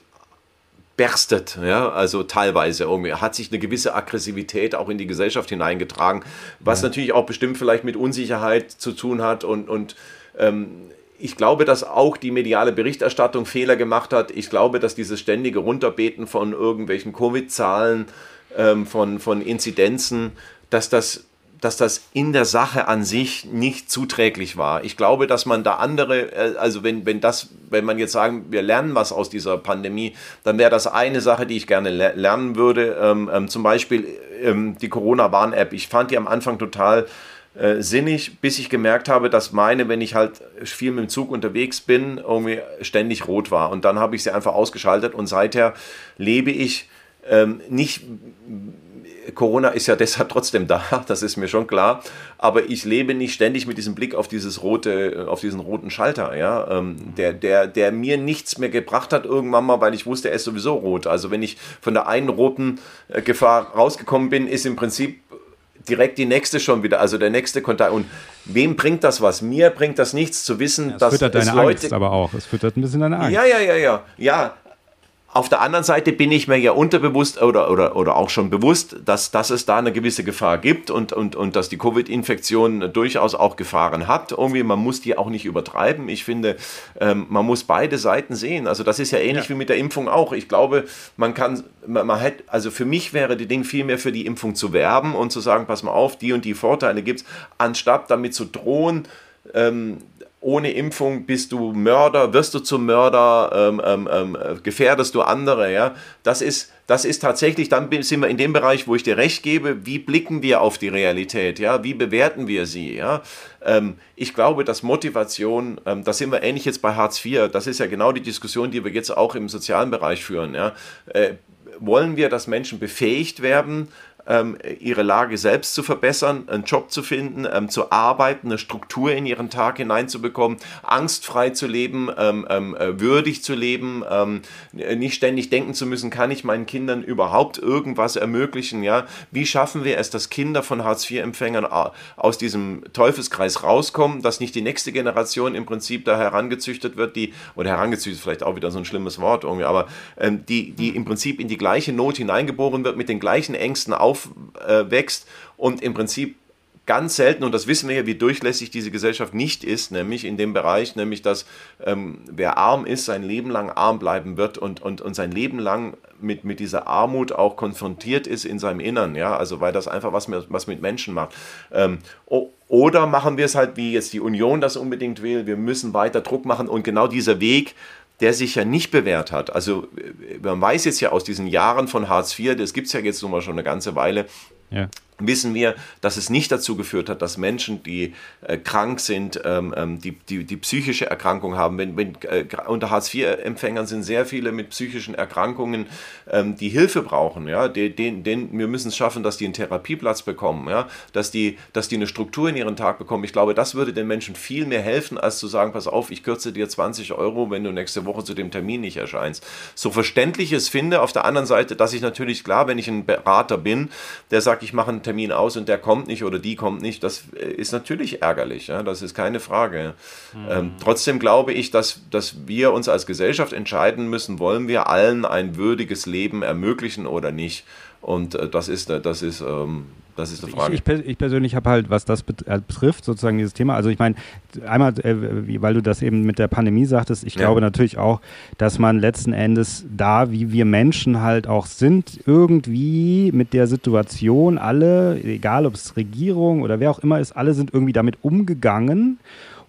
berstet, ja, also teilweise irgendwie hat sich eine gewisse Aggressivität auch in die Gesellschaft hineingetragen, was ja. natürlich auch bestimmt vielleicht mit Unsicherheit zu tun hat und, und ähm, ich glaube, dass auch die mediale Berichterstattung Fehler gemacht hat. Ich glaube, dass dieses ständige Runterbeten von irgendwelchen Covid-Zahlen, ähm, von, von Inzidenzen, dass das, dass das in der Sache an sich nicht zuträglich war. Ich glaube, dass man da andere, äh, also wenn, wenn das, wenn man jetzt sagen, wir lernen was aus dieser Pandemie, dann wäre das eine Sache, die ich gerne lernen würde. Ähm, ähm, zum Beispiel ähm, die Corona-Warn-App. Ich fand die am Anfang total äh, sinnig, bis ich gemerkt habe, dass meine, wenn ich halt viel mit dem Zug unterwegs bin, irgendwie ständig rot war. Und dann habe ich sie einfach ausgeschaltet und seither lebe ich ähm, nicht. Corona ist ja deshalb trotzdem da, das ist mir schon klar. Aber ich lebe nicht ständig mit diesem Blick auf dieses rote, auf diesen roten Schalter, ja, ähm, der, der, der mir nichts mehr gebracht hat irgendwann mal, weil ich wusste, er ist sowieso rot. Also wenn ich von der einen roten äh, Gefahr rausgekommen bin, ist im Prinzip direkt die nächste schon wieder, also der nächste Kontakt. Und wem bringt das was? Mir bringt das nichts zu wissen, ja, dass füttert deine Leute, Angst aber auch. Es füttert ein bisschen deine Angst. Ja, ja, ja, ja. Ja, auf der anderen Seite bin ich mir ja unterbewusst oder, oder, oder auch schon bewusst, dass, dass es da eine gewisse Gefahr gibt und, und, und dass die Covid-Infektion durchaus auch Gefahren hat. Irgendwie, man muss die auch nicht übertreiben. Ich finde, ähm, man muss beide Seiten sehen. Also das ist ja ähnlich ja. wie mit der Impfung auch. Ich glaube, man kann, man, man hat, also für mich wäre die Ding viel mehr für die Impfung zu werben und zu sagen, pass mal auf, die und die Vorteile gibt es, anstatt damit zu drohen, ähm, ohne Impfung bist du Mörder, wirst du zum Mörder, ähm, ähm, ähm, gefährdest du andere, ja. Das ist, das ist tatsächlich, dann sind wir in dem Bereich, wo ich dir recht gebe, wie blicken wir auf die Realität, ja, wie bewerten wir sie, ja. Ähm, ich glaube, dass Motivation, ähm, da sind wir ähnlich jetzt bei Hartz IV, das ist ja genau die Diskussion, die wir jetzt auch im sozialen Bereich führen, ja. Äh, wollen wir, dass Menschen befähigt werden, ähm, ihre Lage selbst zu verbessern, einen Job zu finden, ähm, zu arbeiten, eine Struktur in ihren Tag hineinzubekommen, angstfrei zu leben, ähm, ähm äh, würdig zu leben, ähm, nicht ständig denken zu müssen, kann ich meinen Kindern überhaupt irgendwas ermöglichen? Ja? Wie schaffen wir es, dass Kinder von Hartz-IV-Empfängern aus diesem Teufelskreis rauskommen, dass nicht die nächste Generation im Prinzip da herangezüchtet wird, die, oder herangezüchtet ist vielleicht auch wieder so ein schlimmes Wort irgendwie, aber ähm, die, die im Prinzip in die gleiche Not hineingeboren wird, mit den gleichen Ängsten auf aufwächst und im Prinzip ganz selten, und das wissen wir ja, wie durchlässig diese Gesellschaft nicht ist, nämlich in dem Bereich, nämlich dass ähm, wer arm ist, sein Leben lang arm bleiben wird und, und, und sein Leben lang mit, mit dieser Armut auch konfrontiert ist in seinem Innern, ja, also weil das einfach was, mit, was mit Menschen macht. Ähm, oder machen wir es halt, wie jetzt die Union das unbedingt will, wir müssen weiter Druck machen und genau dieser Weg, der sich ja nicht bewährt hat. Also man weiß jetzt ja aus diesen Jahren von Hartz IV, das gibt es ja jetzt nun mal schon eine ganze Weile, ja. Wissen wir, dass es nicht dazu geführt hat, dass Menschen, die äh, krank sind, ähm, ähm die, die, die psychische Erkrankung haben. Wenn, wenn äh, unter Hartz-IV-Empfängern sind sehr viele mit psychischen Erkrankungen, ähm, die Hilfe brauchen. Ja? Den, den, den, wir müssen es schaffen, dass die einen Therapieplatz bekommen, ja? dass, die, dass die eine Struktur in ihren Tag bekommen. Ich glaube, das würde den Menschen viel mehr helfen, als zu sagen, pass auf, ich kürze dir 20 Euro, wenn du nächste Woche zu dem Termin nicht erscheinst. So verständlich es finde, auf der anderen Seite, dass ich natürlich, klar, wenn ich ein Berater bin, der sagt, ich mache einen Termin aus und der kommt nicht oder die kommt nicht, das äh, ist natürlich ärgerlich, ja? das ist keine Frage. Mhm. Ähm, trotzdem glaube ich, dass, dass wir uns als Gesellschaft entscheiden müssen, wollen wir allen ein würdiges Leben ermöglichen oder nicht. Und äh, das ist, das ist ähm, das ist eine Frage. Ich, ich, ich persönlich habe halt, was das äh, betrifft, sozusagen dieses Thema. Also ich meine, einmal, äh, weil du das eben mit der Pandemie sagtest, ich ja. glaube natürlich auch, dass man letzten Endes da, wie wir Menschen halt auch sind, irgendwie mit der Situation alle, egal ob es Regierung oder wer auch immer ist, alle sind irgendwie damit umgegangen.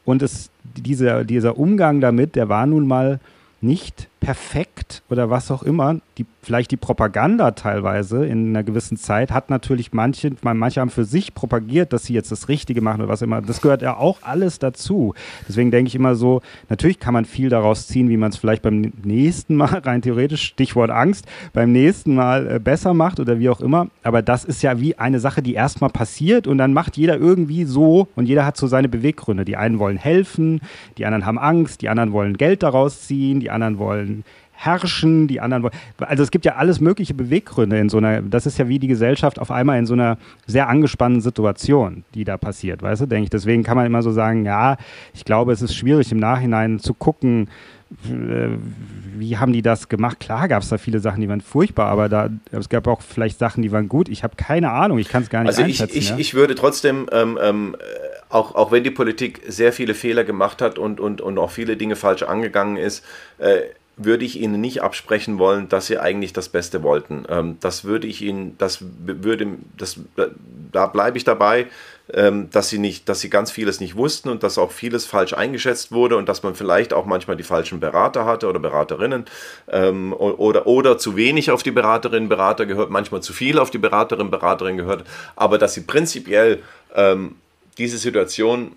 Und es, dieser, dieser Umgang damit, der war nun mal nicht perfekt oder was auch immer. Die, vielleicht die Propaganda teilweise in einer gewissen Zeit hat natürlich manche, manche haben für sich propagiert, dass sie jetzt das Richtige machen oder was immer. Das gehört ja auch alles dazu. Deswegen denke ich immer so, natürlich kann man viel daraus ziehen, wie man es vielleicht beim nächsten Mal, rein theoretisch, Stichwort Angst, beim nächsten Mal äh, besser macht oder wie auch immer. Aber das ist ja wie eine Sache, die erstmal passiert und dann macht jeder irgendwie so und jeder hat so seine Beweggründe. Die einen wollen helfen, die anderen haben Angst, die anderen wollen Geld daraus ziehen, die anderen wollen herrschen, die anderen wollen. Also es gibt ja alles mögliche Beweggründe in so einer, das ist ja wie die Gesellschaft auf einmal in so einer sehr angespannten Situation, die da passiert, weißt du, denke ich. Deswegen kann man immer so sagen, ja, ich glaube, es ist schwierig im Nachhinein zu gucken, äh, wie haben die das gemacht? Klar gab es da viele Sachen, die waren furchtbar, aber da, es gab auch vielleicht Sachen, die waren gut. Ich habe keine Ahnung, ich kann es gar nicht also einschätzen. Ich, ich, ja? ich würde trotzdem, ähm, ähm, auch, auch wenn die Politik sehr viele Fehler gemacht hat und, und, und auch viele Dinge falsch angegangen ist, äh, würde ich Ihnen nicht absprechen wollen, dass Sie eigentlich das Beste wollten. Ähm, das würde ich Ihnen, das würde, das, da bleibe ich dabei, ähm, dass Sie nicht, dass Sie ganz vieles nicht wussten und dass auch vieles falsch eingeschätzt wurde und dass man vielleicht auch manchmal die falschen Berater hatte oder Beraterinnen ähm, oder, oder zu wenig auf die Beraterinnen, Berater gehört, manchmal zu viel auf die Beraterinnen, Beraterin gehört, aber dass Sie prinzipiell ähm, diese Situation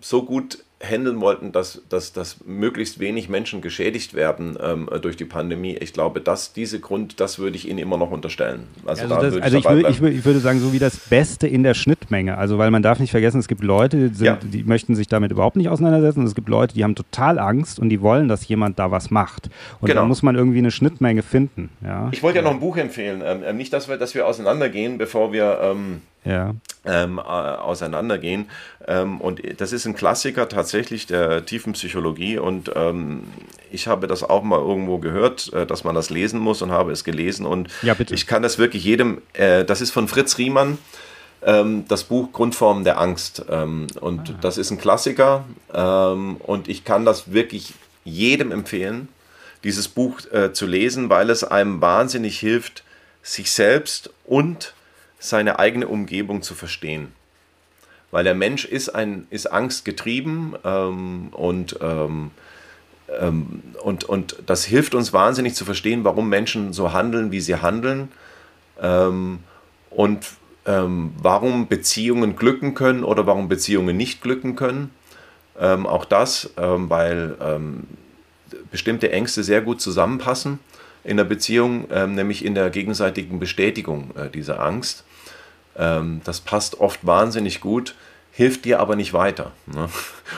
so gut handeln wollten, dass, dass, dass möglichst wenig Menschen geschädigt werden ähm, durch die Pandemie. Ich glaube, dass diese Grund, das würde ich Ihnen immer noch unterstellen. Also, also, das, würde also ich, würde, ich, würde, ich, würde sagen, so wie das Beste in der Schnittmenge. Also, weil man darf nicht vergessen, es gibt Leute, die, sind, ja. die möchten sich damit überhaupt nicht auseinandersetzen. Und es gibt Leute, die haben total Angst und die wollen, dass jemand da was macht. Und genau. da muss man irgendwie eine Schnittmenge finden. Ja? Ich wollte ja noch ein Buch empfehlen. Ähm, ähm nicht, dass wir, dass wir auseinandergehen, bevor wir ähm, ja. ähm, äh, auseinandergehen. Ähm, und das ist ein Klassiker tatsächlich der tiefen Psychologie. Und ähm, ich habe das auch mal irgendwo gehört, äh, dass man das lesen muss und habe es gelesen. Und ja, ich kann das wirklich jedem, äh, das ist von Fritz Riemann ähm, das Buch Grundformen der Angst. Ähm, und ah. das ist ein Klassiker ähm, und ich kann das wirklich jedem empfehlen, dieses Buch äh, zu lesen, weil es einem wahnsinnig hilft, sich selbst und seine eigene Umgebung zu verstehen. Weil der Mensch ist, ein, ist angstgetrieben ähm, und, ähm, ähm, und, und das hilft uns wahnsinnig zu verstehen, warum Menschen so handeln, wie sie handeln ähm, und ähm, warum Beziehungen glücken können oder warum Beziehungen nicht glücken können. Auch das, weil bestimmte Ängste sehr gut zusammenpassen in der Beziehung, nämlich in der gegenseitigen Bestätigung äh, dieser Angst. Ähm, das passt oft wahnsinnig gut, hilft dir aber nicht weiter. Ne?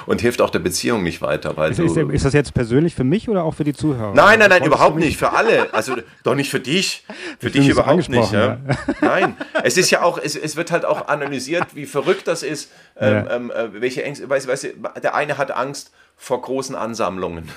Und hilft auch der Beziehung nicht weiter. Weil ist, ist, ist, das jetzt persönlich für mich oder auch für die Zuhörer? Nein, nein, nein, überhaupt nicht. Für alle. Also doch nicht für dich. Für ich dich überhaupt nicht. Ja? Nein. Es ist ja auch, es, es wird halt auch analysiert, wie verrückt das ist. Ähm, ja. ähm, äh, welche Ängste, weißt, weißt, der eine hat Angst vor großen Ansammlungen.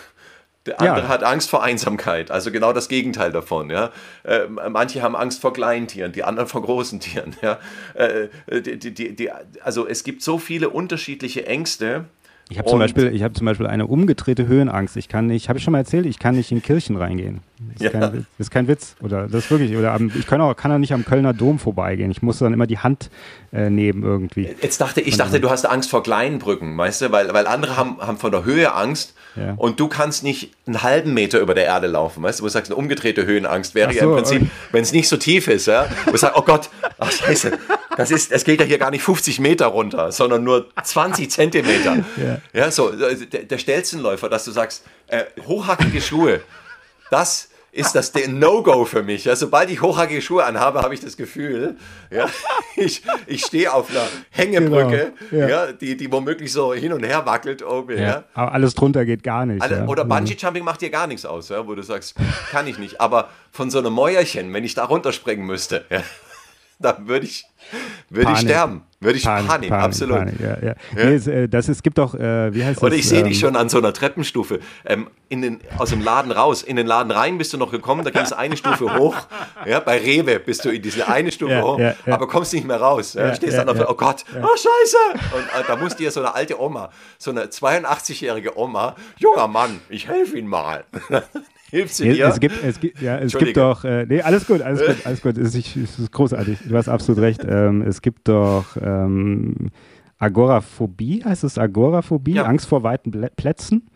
Der andere ja. hat Angst vor Einsamkeit, also genau das Gegenteil davon. Ja? Äh, manche haben Angst vor kleinen Tieren, die anderen vor großen Tieren. Ja? Äh, die, die, die, also es gibt so viele unterschiedliche Ängste, Ich habe zum, Beispiel, ich hab zum Beispiel eine umgedrehte Höhenangst. Ich kann nicht, habe ich schon mal erzählt, ich kann nicht in Kirchen reingehen. Das ist, ja. kein, das ist kein Witz. Oder das ist wirklich. Oder am, ich kann auch, kann auch nicht am Kölner Dom vorbeigehen. Ich muss dann immer die Hand äh, nehmen irgendwie. Jetzt dachte ich, dachte, du hast Angst vor kleinen Brücken, weißt du? Weil, weil andere haben, haben von der Höhe Angst ja. und du kannst nicht einen halben Meter über der Erde laufen, weißt du? Wo du sagst, eine umgedrehte Höhenangst wäre so, ja im Prinzip, okay. wenn es nicht so tief ist, ja? Wo du sagst, oh Gott, ach scheiße, das ist, es geht ja hier gar nicht 50 Meter runter, sondern nur 20 Zentimeter. Ja, ja so, äh, der, der Stelzenläufer, dass du sagst, äh, hochhackige Schuhe, das ist das No-Go für mich. Ja, sobald ich hochhackige Schuhe anhabe, habe ich das Gefühl, ja, ich, ich stehe auf einer Hängebrücke, genau, ja. ja. die, die womöglich so hin und her wackelt oben. Ja. ja. Aber alles drunter geht gar nicht. Alle, oder mhm. Bungee-Jumping macht dir gar nichts aus, ja, wo du sagst, kann ich nicht. Aber von so einem Mäuerchen, wenn ich da runterspringen müsste, ja, dann würde ich, würde ich sterben. Würde ich Panik, Panik, Panik absolut. Panik, ja, ja. ja? Nee, es, äh, das, es gibt doch, äh, wie heißt Oder das? ich sehe ähm, dich schon an so einer Treppenstufe. Ähm, in den, aus dem Laden raus, in den Laden rein bist du noch gekommen, da ging es eine Stufe hoch. Ja, bei Rewe bist du in diese eine Stufe hoch, aber kommst nicht mehr raus. Ja, stehst dann auf, oh Gott, oh Scheiße. Und äh, da muss dir so eine alte Oma, so eine 82-jährige Oma, junger Mann, ich helfe Ihnen mal. Hilft sie dir? Es gibt, es gibt, ja, es gibt doch, äh, nee, alles gut, alles gut, alles gut. Es ist, es ist großartig. Du hast absolut recht. Ähm, es gibt doch ähm, Agoraphobie, heißt es Agoraphobie, ja. Angst vor weiten Plätzen.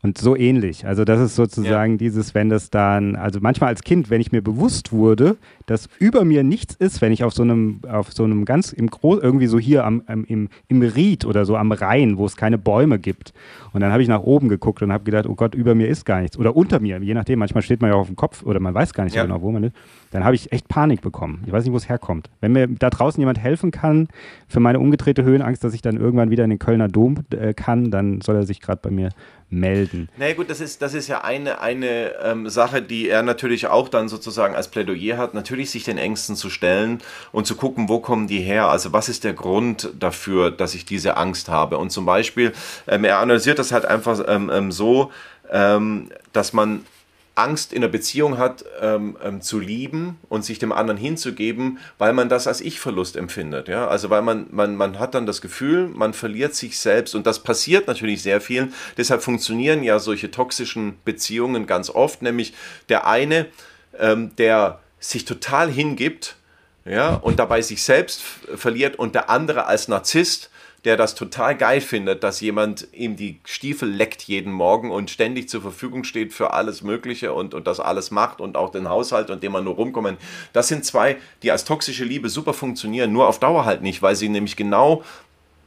Und so ähnlich. Also das ist sozusagen ja. dieses, wenn das dann, also manchmal als Kind, wenn ich mir bewusst wurde, dass über mir nichts ist, wenn ich auf so einem, auf so einem ganz im Groß, irgendwie so hier am, am, im, im Ried oder so am Rhein, wo es keine Bäume gibt. Und dann habe ich nach oben geguckt und habe gedacht, oh Gott, über mir ist gar nichts. Oder unter mir, je nachdem, manchmal steht man ja auf dem Kopf oder man weiß gar nicht ja. genau, wo man ist. Dann habe ich echt Panik bekommen. Ich weiß nicht, wo es herkommt. Wenn mir da draußen jemand helfen kann für meine umgedrehte Höhenangst, dass ich dann irgendwann wieder in den Kölner Dom äh, kann, dann soll er sich gerade bei mir melden. Na naja, gut, das ist, das ist ja eine, eine ähm, Sache, die er natürlich auch dann sozusagen als Plädoyer hat, natürlich sich den Ängsten zu stellen und zu gucken, wo kommen die her? Also was ist der Grund dafür, dass ich diese Angst habe? Und zum Beispiel, ähm, er analysiert das halt einfach ähm, ähm so, ähm, dass man Angst in der Beziehung hat, ähm, ähm, zu lieben und sich dem anderen hinzugeben, weil man das als Ich-Verlust empfindet. Ja? Also weil man, man, man hat dann das Gefühl, man verliert sich selbst und das passiert natürlich sehr vielen. Deshalb funktionieren ja solche toxischen Beziehungen ganz oft, nämlich der eine, ähm, der sich total hingibt ja, und dabei sich selbst verliert und der andere als Narzisst, der das total geil findet, dass jemand ihm die Stiefel leckt jeden Morgen und ständig zur Verfügung steht für alles Mögliche und, und das alles macht und auch den Haushalt und dem man nur rumkommen. Das sind zwei, die als toxische Liebe super funktionieren, nur auf Dauer halt nicht, weil sie nämlich genau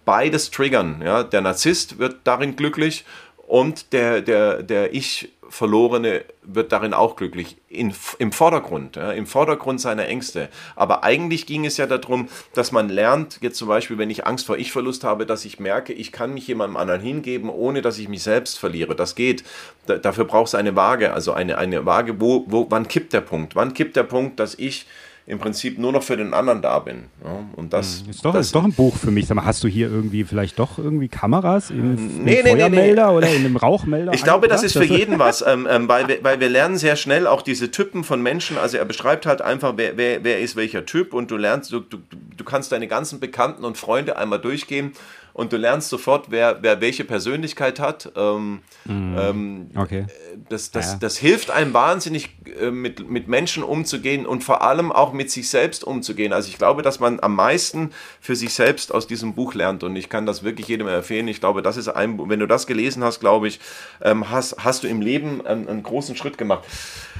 beides triggern. Ja? Der Narzisst wird darin glücklich und der, der, der Ich Verlorene wird darin auch glücklich, in, im Vordergrund, ja, im Vordergrund seiner Ängste. Aber eigentlich ging es ja darum, dass man lernt, jetzt zum Beispiel, wenn ich Angst vor Ich-Verlust habe, dass ich merke, ich kann mich jemandem anderen hingeben, ohne dass ich mich selbst verliere. Das geht. Da, dafür braucht es eine Waage, also eine, eine Waage, wo, wo, wann kippt der Punkt? Wann kippt der Punkt, dass ich im Prinzip nur noch für den anderen da bin. Ja, und das hm, ist doch, das ist doch ein Buch für mich. Sag mal, hast du hier irgendwie vielleicht doch irgendwie Kameras im, nee, nee, Feuermelder nee, nee. oder in einem Rauchmelder? Ich glaube, das ist für jeden was, ähm, ähm, weil, wir, weil wir lernen sehr schnell auch diese Typen von Menschen. Also er beschreibt halt einfach, wer, wer, wer ist welcher Typ und du lernst, du, du, du kannst deine ganzen Bekannten und Freunde einmal durchgehen und du lernst sofort, wer, wer welche Persönlichkeit hat. Ähm, mm, ähm, okay. Das, das, ja. das hilft einem wahnsinnig, äh, mit, mit Menschen umzugehen und vor allem auch mit sich selbst umzugehen. Also ich glaube, dass man am meisten für sich selbst aus diesem Buch lernt und ich kann das wirklich jedem empfehlen. Ich glaube, das ist ein, wenn du das gelesen hast, glaube ich, ähm, hast, hast du im Leben einen, einen großen Schritt gemacht.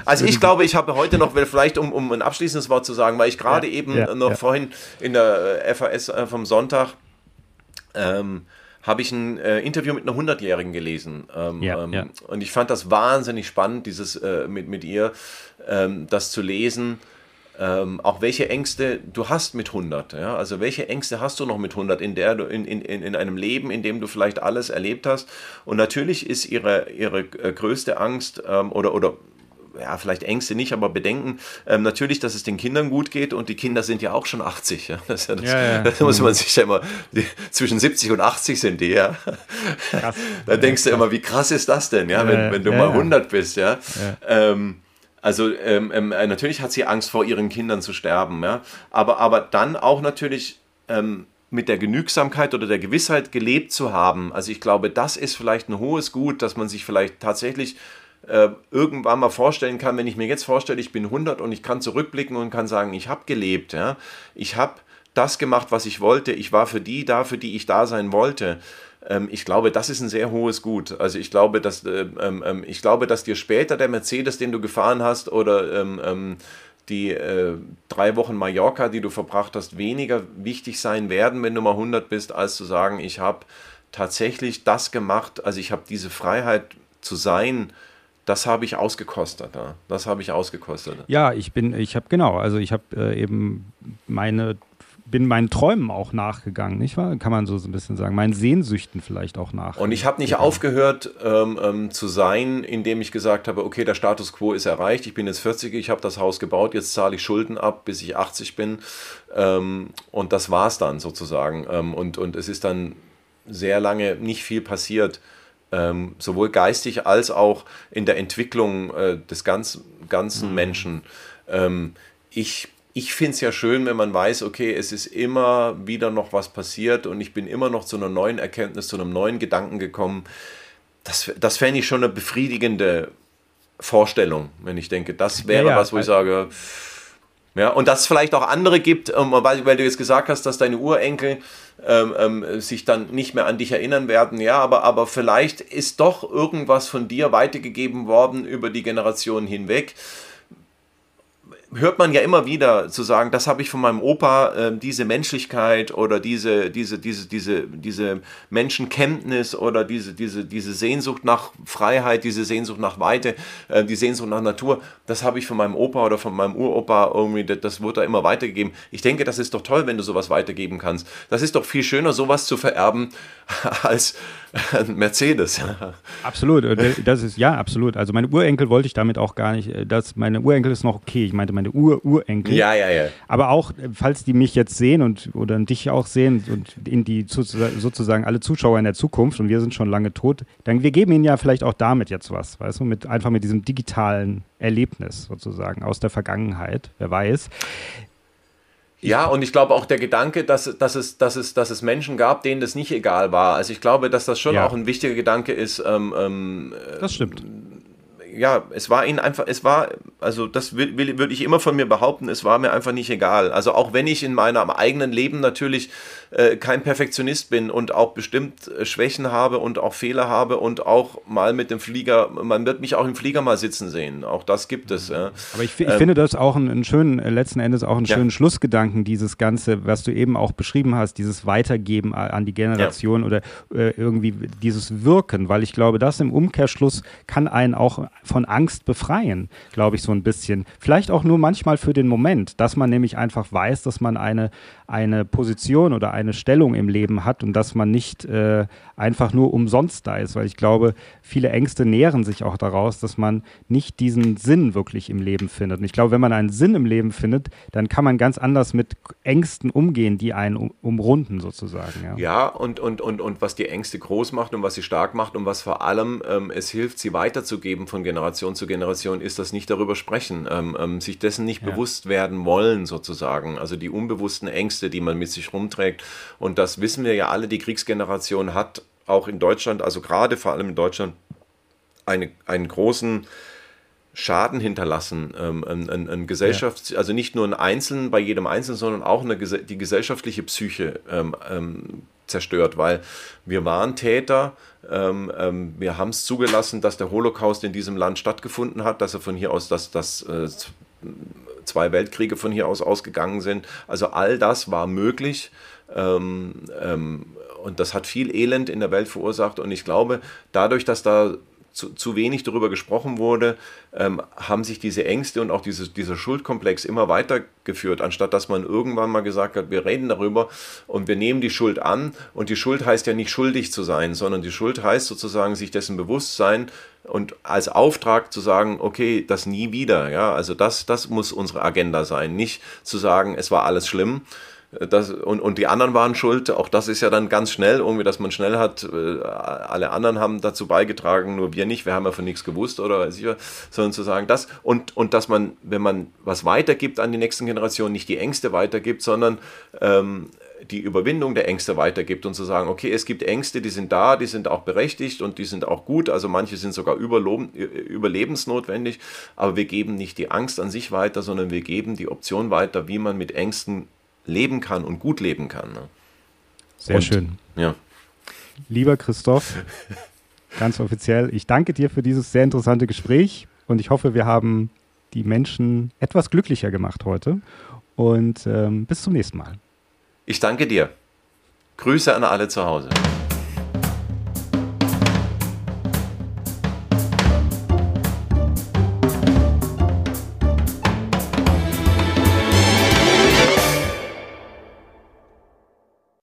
Also ich glaube, ich habe heute noch, vielleicht um, um ein abschließendes Wort zu sagen, weil ich gerade ja, eben ja, noch vorhin in der äh, FAS äh, vom Sonntag ähm, habe ich ein äh, Interview mit einer 100-Jährigen gelesen. Ähm, ja, ähm, ja. Und ich fand das wahnsinnig spannend, dieses äh, mit, mit ihr, ähm, das zu lesen. Ähm, auch welche Ängste du hast mit 100. Ja? Also welche Ängste hast du noch mit 100 in, der du, in, in, in einem Leben, in dem du vielleicht alles erlebt hast. Und natürlich ist ihre, ihre äh, größte Angst ähm, oder, oder ja, vielleicht Ängste nicht, aber Bedenken ähm, natürlich, dass es den Kindern gut geht und die Kinder sind ja auch schon 80. Ja? Das, ja das, ja, das muss man sich ja immer, die, zwischen 70 und 80 sind die, ja. Krass. da denkst du immer, wie krass ist das denn, ja, wenn, wenn du mal 100 bist, ja. Ähm, also ähm, ähm, natürlich hat sie Angst vor ihren Kindern zu sterben, ja. Aber, aber dann auch natürlich ähm, mit der Genügsamkeit oder der Gewissheit gelebt zu haben. Also ich glaube, das ist vielleicht ein hohes Gut, dass man sich vielleicht tatsächlich äh, irgendwann mal vorstellen kann, wenn ich mir jetzt vorstelle, ich bin 100 und ich kann zurückblicken und kann sagen, ich habe gelebt, ja, ich habe das gemacht, was ich wollte, ich war für die da, für die ich da sein wollte. Ähm, ich glaube, das ist ein sehr hohes Gut. Also ich glaube, dass äh, ähm, ähm, ich glaube, dass dir später der Mercedes, den du gefahren hast, oder ähm, ähm, die äh, drei Wochen Mallorca, die du verbracht hast, weniger wichtig sein werden, wenn du mal 100 bist, als zu sagen, ich habe tatsächlich das gemacht, also ich habe diese Freiheit zu sein, das habe ich ausgekostet. Ja. Das habe ich ausgekostet. Ja, ich bin, ich habe genau, also ich habe äh, eben meine bin meinen Träumen auch nachgegangen, nicht wahr? Kann man so ein bisschen sagen. Meinen Sehnsüchten vielleicht auch nach. Und ich habe nicht aufgehört ähm, ähm, zu sein, indem ich gesagt habe, okay, der Status quo ist erreicht, ich bin jetzt 40, ich habe das Haus gebaut, jetzt zahle ich Schulden ab, bis ich 80 bin. Ähm, und das war es dann sozusagen. Ähm, und, und es ist dann sehr lange nicht viel passiert. Ähm, sowohl geistig als auch in der Entwicklung äh, des ganz, ganzen mhm. Menschen. Ähm, ich ich finde es ja schön, wenn man weiß, okay, es ist immer wieder noch was passiert und ich bin immer noch zu einer neuen Erkenntnis, zu einem neuen Gedanken gekommen. Das, das fände ich schon eine befriedigende Vorstellung, wenn ich denke, das wäre ja, was, wo ich sage, ja, und dass es vielleicht auch andere gibt, ähm, weil, du jetzt gesagt hast, dass deine Urenkel ähm, ähm, sich dann nicht mehr an dich erinnern werden. Ja, aber, aber vielleicht ist doch irgendwas von dir weitergegeben worden über die Generationen hinweg hört man ja immer wieder zu sagen, das habe ich von meinem Opa, äh, diese Menschlichkeit oder diese, diese, diese, diese, diese Menschenkenntnis oder diese, diese, diese Sehnsucht nach Freiheit, diese Sehnsucht nach Weite, äh, die Sehnsucht nach Natur, das habe ich von meinem Opa oder von meinem Uropa irgendwie, das, das wurde da immer weitergegeben. Ich denke, das ist doch toll, wenn du sowas weitergeben kannst. Das ist doch viel schöner, sowas zu vererben, als Mercedes. Absolut, das ist ja absolut. Also meine Urenkel wollte ich damit auch gar nicht. Äh, das, meine Urenkel ist noch okay. Ich meinte meine Ur-Urenkel. Ja, ja, ja. Aber auch, äh, falls die mich jetzt sehen und oder dich auch sehen und in die sozusagen alle Zuschauer in der Zukunft und wir sind schon lange tot, dann wir geben ihnen ja vielleicht auch damit jetzt was, weißt du, mit einfach mit diesem digitalen Erlebnis sozusagen aus der Vergangenheit. Wer weiß. Ja, und ich glaube auch der Gedanke, dass, dass, es, dass, es, dass es Menschen gab, denen das nicht egal war. Also ich glaube, dass das schon ja. auch ein wichtiger Gedanke ist. Ähm, ähm, das stimmt ja, es war ihnen einfach, es war, also das würde ich immer von mir behaupten, es war mir einfach nicht egal. Also auch wenn ich in meinem eigenen Leben natürlich äh, kein Perfektionist bin und auch bestimmt äh, Schwächen habe und auch Fehler habe und auch mal mit dem Flieger, man wird mich auch im Flieger mal sitzen sehen. Auch das gibt es. Ja. Aber ich, ich ähm, finde das auch einen, einen, schönen, äh, letzten Endes auch einen schönen ja. Schlussgedanken, dieses Ganze, was du eben auch beschrieben hast, dieses Weitergeben an die Generation ja. oder äh, irgendwie dieses Wirken, weil ich glaube, das im Umkehrschluss kann einen auch von Angst befreien, glaube ich, so ein bisschen. Vielleicht auch nur manchmal für den Moment, dass man nämlich einfach weiß, dass man eine, eine Position oder eine Stellung im Leben hat und dass man nicht äh, einfach nur umsonst da ist, weil ich glaube, viele Ängste nähren sich auch daraus, dass man nicht diesen Sinn wirklich im Leben findet. Und ich glaube, wenn man einen Sinn im Leben findet, dann kann man ganz anders mit Ängsten umgehen, die einen um, umrunden sozusagen. Ja, ja und, und, und, und was die Ängste groß macht und was sie stark macht und was vor allem ähm, es hilft, sie weiterzugeben von Generation zu Generation, ist das nicht darüber sprechen, ähm, ähm, sich dessen nicht ja. bewusst werden wollen sozusagen. Also die unbewussten Ängste, die man mit sich rumträgt. Und das wissen wir ja alle, die Kriegsgeneration hat auch in Deutschland, also gerade vor allem in Deutschland, eine, einen großen Schaden hinterlassen. Ähm, ein, ein, ein Gesellschafts-, ja. also nicht nur ein Einzelnen bei jedem Einzelnen, sondern auch eine, die gesellschaftliche Psyche ähm, ähm, zerstört, weil wir waren Täter, ähm, ähm, wir haben es zugelassen, dass der Holocaust in diesem Land stattgefunden hat, dass er von hier aus, dass das äh, zwei Weltkriege von hier aus ausgegangen sind. Also all das war möglich. Ähm, ähm, und das hat viel Elend in der Welt verursacht. Und ich glaube, dadurch, dass da zu, zu wenig darüber gesprochen wurde, ähm, haben sich diese Ängste und auch diese, dieser Schuldkomplex immer weitergeführt, anstatt dass man irgendwann mal gesagt hat, wir reden darüber und wir nehmen die Schuld an. Und die Schuld heißt ja nicht schuldig zu sein, sondern die Schuld heißt sozusagen sich dessen bewusst sein und als Auftrag zu sagen, okay, das nie wieder. Ja, also das, das muss unsere Agenda sein. Nicht zu sagen, es war alles schlimm, das, und, und die anderen waren schuld. Auch das ist ja dann ganz schnell, irgendwie, dass man schnell hat, äh, alle anderen haben dazu beigetragen, nur wir nicht, wir haben ja von nichts gewusst oder weiß ich, sondern zu sagen, das und, und dass man, wenn man was weitergibt an die nächsten Generationen, nicht die Ängste weitergibt, sondern ähm, die Überwindung der Ängste weitergibt und zu sagen, okay, es gibt Ängste, die sind da, die sind auch berechtigt und die sind auch gut, also manche sind sogar überlebensnotwendig, aber wir geben nicht die Angst an sich weiter, sondern wir geben die Option weiter, wie man mit Ängsten leben kann und gut leben kann. Ne? Sehr und, schön. Ja. Lieber Christoph, ganz offiziell, ich danke dir für dieses sehr interessante Gespräch und ich hoffe, wir haben die Menschen etwas glücklicher gemacht heute. Und ähm, bis zum nächsten Mal. Ich danke dir. Grüße an alle zu Hause.